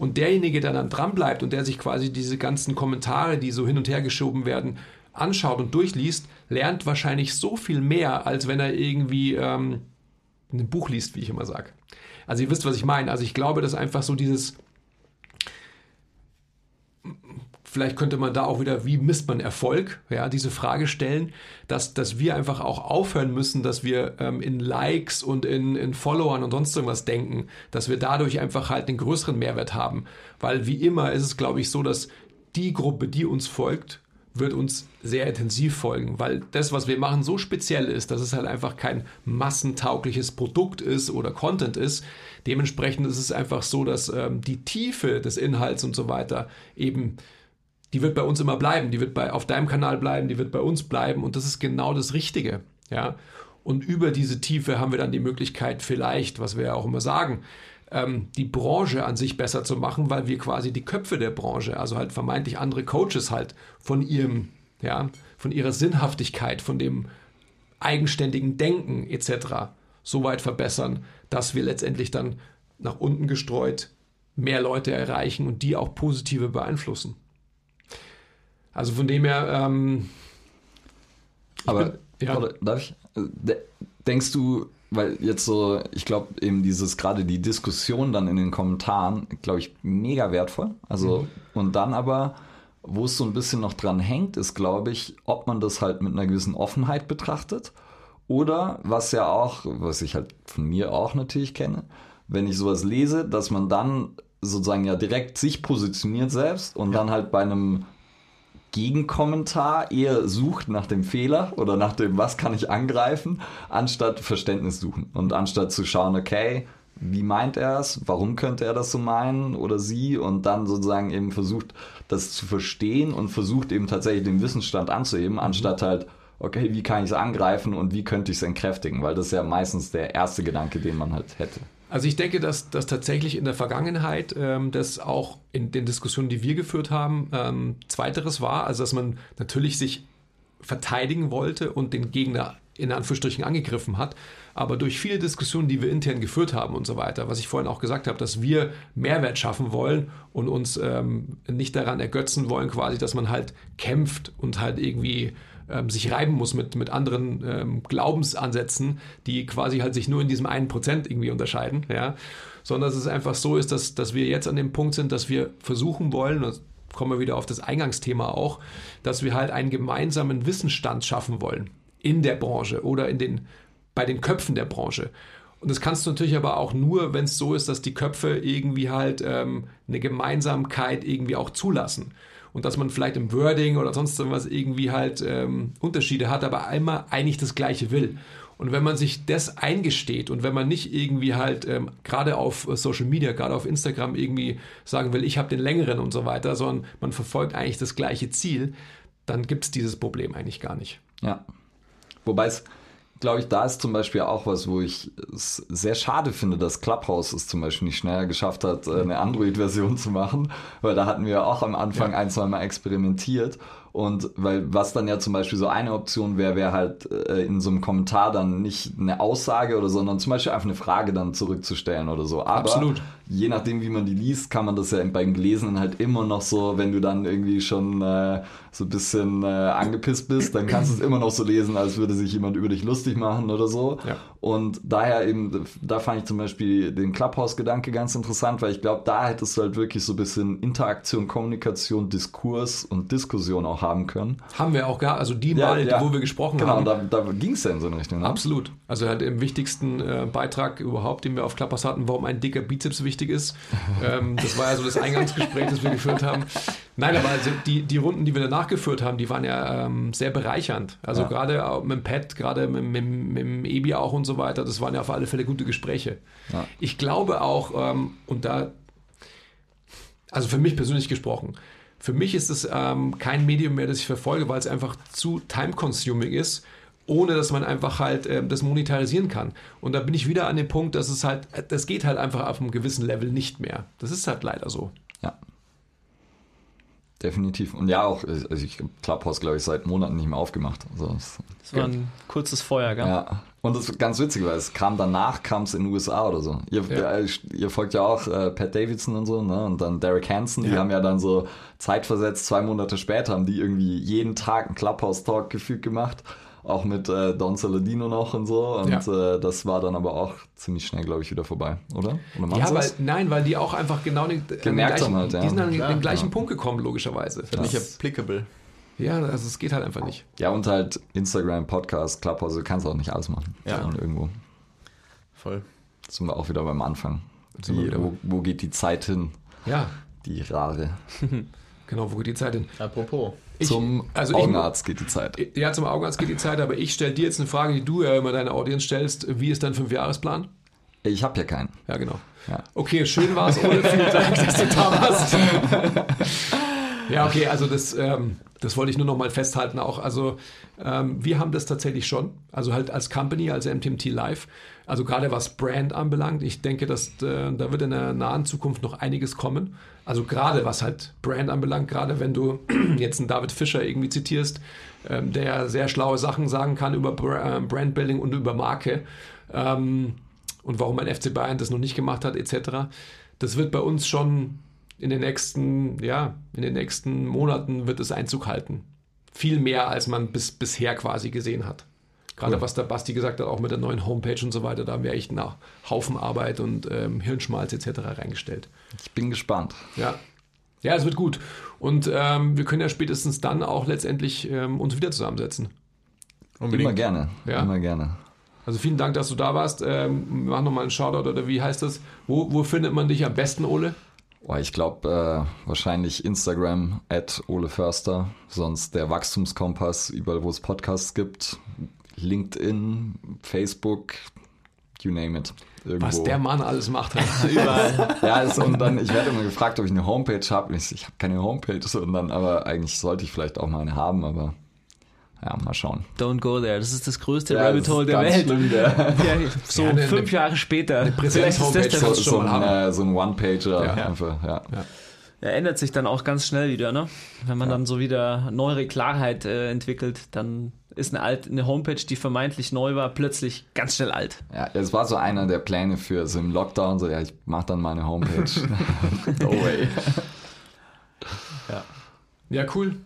Und derjenige, der dann dranbleibt und der sich quasi diese ganzen Kommentare, die so hin und her geschoben werden, anschaut und durchliest, lernt wahrscheinlich so viel mehr, als wenn er irgendwie ähm, ein Buch liest, wie ich immer sage. Also ihr wisst, was ich meine. Also ich glaube, dass einfach so dieses, vielleicht könnte man da auch wieder, wie misst man Erfolg, ja, diese Frage stellen, dass, dass wir einfach auch aufhören müssen, dass wir ähm, in Likes und in, in Followern und sonst irgendwas denken, dass wir dadurch einfach halt einen größeren Mehrwert haben. Weil wie immer ist es, glaube ich, so, dass die Gruppe, die uns folgt, wird uns sehr intensiv folgen, weil das, was wir machen, so speziell ist, dass es halt einfach kein massentaugliches Produkt ist oder Content ist. Dementsprechend ist es einfach so, dass ähm, die Tiefe des Inhalts und so weiter eben, die wird bei uns immer bleiben, die wird bei, auf deinem Kanal bleiben, die wird bei uns bleiben und das ist genau das Richtige, ja. Und über diese Tiefe haben wir dann die Möglichkeit, vielleicht, was wir ja auch immer sagen, ähm, die Branche an sich besser zu machen, weil wir quasi die Köpfe der Branche, also halt vermeintlich andere Coaches halt von ihrem, ja, von ihrer Sinnhaftigkeit, von dem eigenständigen Denken etc. so weit verbessern, dass wir letztendlich dann nach unten gestreut mehr Leute erreichen und die auch positive beeinflussen. Also von dem her, ähm, Aber bin- ja. oder, darf ich? De- Denkst du, weil jetzt so, ich glaube eben dieses gerade die Diskussion dann in den Kommentaren, glaube ich, mega wertvoll. Also und dann aber Wo es so ein bisschen noch dran hängt, ist, glaube ich, ob man das halt mit einer gewissen Offenheit betrachtet oder was ja auch, was ich halt von mir auch natürlich kenne, wenn ich sowas lese, dass man dann sozusagen ja direkt sich positioniert selbst und dann halt bei einem Gegenkommentar. Eher sucht nach dem Fehler oder nach dem, was kann ich angreifen, anstatt Verständnis suchen und anstatt zu schauen, okay, wie meint er es, warum könnte er das so meinen oder sie? Und dann sozusagen eben versucht, das zu verstehen und versucht eben tatsächlich den Wissensstand anzuheben, anstatt halt, okay, wie kann ich es angreifen und wie könnte ich es entkräftigen, weil das ist ja meistens der erste Gedanke, den man halt hätte. Also ich denke, dass das tatsächlich in der Vergangenheit ähm, das auch in den Diskussionen, die wir geführt haben, ähm, zweiteres war, also dass man natürlich sich verteidigen wollte und den Gegner in Anführungsstrichen angegriffen hat, aber durch viele Diskussionen, die wir intern geführt haben und so weiter, was ich vorhin auch gesagt habe, dass wir Mehrwert schaffen wollen und uns ähm, nicht daran ergötzen wollen, quasi, dass man halt kämpft und halt irgendwie ähm, sich reiben muss mit, mit anderen ähm, Glaubensansätzen, die quasi halt sich nur in diesem einen Prozent irgendwie unterscheiden, ja, sondern dass es einfach so ist, dass, dass wir jetzt an dem Punkt sind, dass wir versuchen wollen, und kommen wir wieder auf das Eingangsthema auch, dass wir halt einen gemeinsamen Wissensstand schaffen wollen in der Branche oder in den, bei den Köpfen der Branche. Und das kannst du natürlich aber auch nur, wenn es so ist, dass die Köpfe irgendwie halt ähm, eine Gemeinsamkeit irgendwie auch zulassen und dass man vielleicht im Wording oder sonst irgendwas irgendwie halt ähm, Unterschiede hat, aber einmal eigentlich das Gleiche will. Und wenn man sich das eingesteht und wenn man nicht irgendwie halt ähm, gerade auf Social Media, gerade auf Instagram irgendwie sagen will, ich habe den längeren und so weiter, sondern man verfolgt eigentlich das gleiche Ziel, dann gibt es dieses Problem eigentlich gar nicht. Ja. Wobei es glaube ich, da ist zum Beispiel auch was, wo ich es sehr schade finde, dass Clubhouse es zum Beispiel nicht schneller geschafft hat, äh, eine Android-Version zu machen, weil da hatten wir auch am Anfang ja. ein, zwei Mal experimentiert und weil was dann ja zum Beispiel so eine Option wäre, wäre halt äh, in so einem Kommentar dann nicht eine Aussage oder sondern zum Beispiel einfach eine Frage dann zurückzustellen oder so. Aber Absolut. Je nachdem, wie man die liest, kann man das ja beim Gelesenen halt immer noch so, wenn du dann irgendwie schon äh, so ein bisschen äh, angepisst bist, dann kannst du es immer noch so lesen, als würde sich jemand über dich lustig machen oder so. Ja. Und daher eben, da fand ich zum Beispiel den Clubhouse-Gedanke ganz interessant, weil ich glaube, da hättest du halt wirklich so ein bisschen Interaktion, Kommunikation, Diskurs und Diskussion auch haben können. Haben wir auch gar, also die ja, Mal, ja. wo wir gesprochen genau, haben. Genau, da, da ging es ja in so eine Richtung. Ne? Absolut. Also halt im wichtigsten äh, Beitrag überhaupt, den wir auf Clubhouse hatten, warum ein dicker Bizeps wichtig ist. ähm, das war ja so das Eingangsgespräch, das wir geführt haben. Nein, aber also die, die Runden, die wir danach geführt haben, die waren ja ähm, sehr bereichernd. Also ja. gerade mit dem Pet, gerade mit, mit, mit dem Ebi auch und so weiter, das waren ja auf alle Fälle gute Gespräche. Ja. Ich glaube auch, ähm, und da, also für mich persönlich gesprochen, für mich ist es ähm, kein Medium mehr, das ich verfolge, weil es einfach zu time-consuming ist, ohne dass man einfach halt ähm, das monetarisieren kann. Und da bin ich wieder an dem Punkt, dass es halt, das geht halt einfach auf einem gewissen Level nicht mehr. Das ist halt leider so. Ja. Definitiv. Und ja, auch, also ich habe Clubhouse, glaube ich, seit Monaten nicht mehr aufgemacht. Also, das, das war ein kurzes Feuer, gell? Ja. Und das ist ganz witzig, weil es kam danach, kam es in den USA oder so. Ihr, ja. ihr, ihr folgt ja auch äh, Pat Davidson und so, ne? Und dann Derek Hansen, die haben ja dann so zeitversetzt, zwei Monate später, haben die irgendwie jeden Tag einen Clubhouse-Talk gefühlt gemacht auch mit äh, Don Saladino noch und so. Und ja. äh, das war dann aber auch ziemlich schnell, glaube ich, wieder vorbei, oder? oder ja, weil, nein, weil die auch einfach genau den, Gemerkt gleichen, haben halt, ja. die sind an den, den gleichen Punkt gekommen, logischerweise. Das ist nicht applicable. Ja, also es geht halt einfach nicht. Ja, und halt Instagram, Podcast, Clubhouse, du kannst auch nicht alles machen. Ja. irgendwo. Voll. Jetzt sind wir auch wieder beim Anfang. Die, wo, wo geht die Zeit hin? Ja. Die rare. genau, wo geht die Zeit hin? Apropos. Ich, zum also Augenarzt ich, geht die Zeit. Ja, zum Augenarzt geht die Zeit, aber ich stelle dir jetzt eine Frage, die du ja immer deiner Audience stellst. Wie ist dein Fünfjahresplan? Ich habe ja keinen. Ja, genau. Ja. Okay, schön war es, Ole. Vielen Dank, dass du da warst. ja, okay, also das, ähm, das wollte ich nur noch mal festhalten auch. Also ähm, wir haben das tatsächlich schon. Also halt als Company, als MTMT Live. Also gerade was Brand anbelangt. Ich denke, dass äh, da wird in der nahen Zukunft noch einiges kommen. Also gerade was halt Brand anbelangt, gerade wenn du jetzt einen David Fischer irgendwie zitierst, ähm, der sehr schlaue Sachen sagen kann über äh, Brandbuilding und über Marke ähm, und warum ein FC Bayern das noch nicht gemacht hat etc. Das wird bei uns schon in den nächsten, ja, in den nächsten Monaten wird es Einzug halten. Viel mehr, als man bis, bisher quasi gesehen hat. Gerade cool. was der Basti gesagt hat, auch mit der neuen Homepage und so weiter, da haben wir echt einen Haufen Arbeit und ähm, Hirnschmalz etc. reingestellt. Ich bin gespannt. Ja. Ja, es wird gut. Und ähm, wir können ja spätestens dann auch letztendlich ähm, uns wieder zusammensetzen. Immer gerne. Ja. Immer gerne. Also vielen Dank, dass du da warst. Ähm, wir machen nochmal einen Shoutout oder wie heißt das? Wo, wo findet man dich am besten, Ole? Boah, ich glaube äh, wahrscheinlich Instagram at Ole Förster, sonst der Wachstumskompass, überall wo es Podcasts gibt, LinkedIn, Facebook, you name it. Irgendwo. Was der Mann alles macht. Überall. Ja, also, und dann, ich werde immer gefragt, ob ich eine Homepage habe. Ich, ich habe keine Homepage, und dann, aber eigentlich sollte ich vielleicht auch mal eine haben, aber ja, mal schauen. Don't go there. Das ist das größte Ja, Rabbit Hole der ganz Welt. schlimm, der. Ja, so Ja, eine- fünf Jahre später. Vielleicht ist das der So, so schon ein, äh, so ein One-Pager Ja. einfach, ja. Er ändert sich dann auch ganz schnell wieder, ne? Wenn man dann so wieder neuere Klarheit äh, entwickelt, dann ist eine, alt, eine Homepage, die vermeintlich neu war, plötzlich ganz schnell alt. Ja, es war so einer der Pläne für so im Lockdown, so ja, ich mach dann mal eine Homepage. no way. Ja, cool.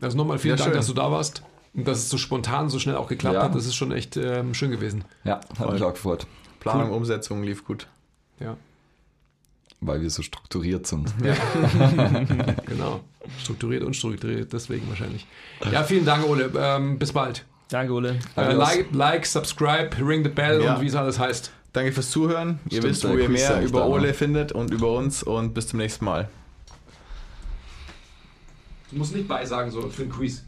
Also nochmal vielen Ja, Dank, schön. dass du da warst. Und dass es so spontan, so schnell auch geklappt Ja. hat. Das ist schon echt ähm, schön gewesen. Ja, hat mich auch gefreut, Planung, Umsetzung lief gut. Ja, weil wir so strukturiert sind. genau. Strukturiert und strukturiert, deswegen wahrscheinlich. Ja, vielen Dank, Ole. Ähm, bis bald. Danke, Ole. Äh, like, like, subscribe, ring the bell Ja. und wie es alles heißt. Danke fürs Zuhören. Ihr Stimmt, wisst, wo ihr mehr über da. Ole findet und über uns und bis zum nächsten Mal. Du musst nicht beisagen, so für ein Quiz.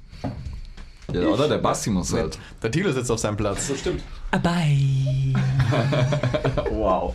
Ja, oder der Basti muss halt. Der Thilo sitzt auf seinem Platz. So stimmt. Bye. Wow.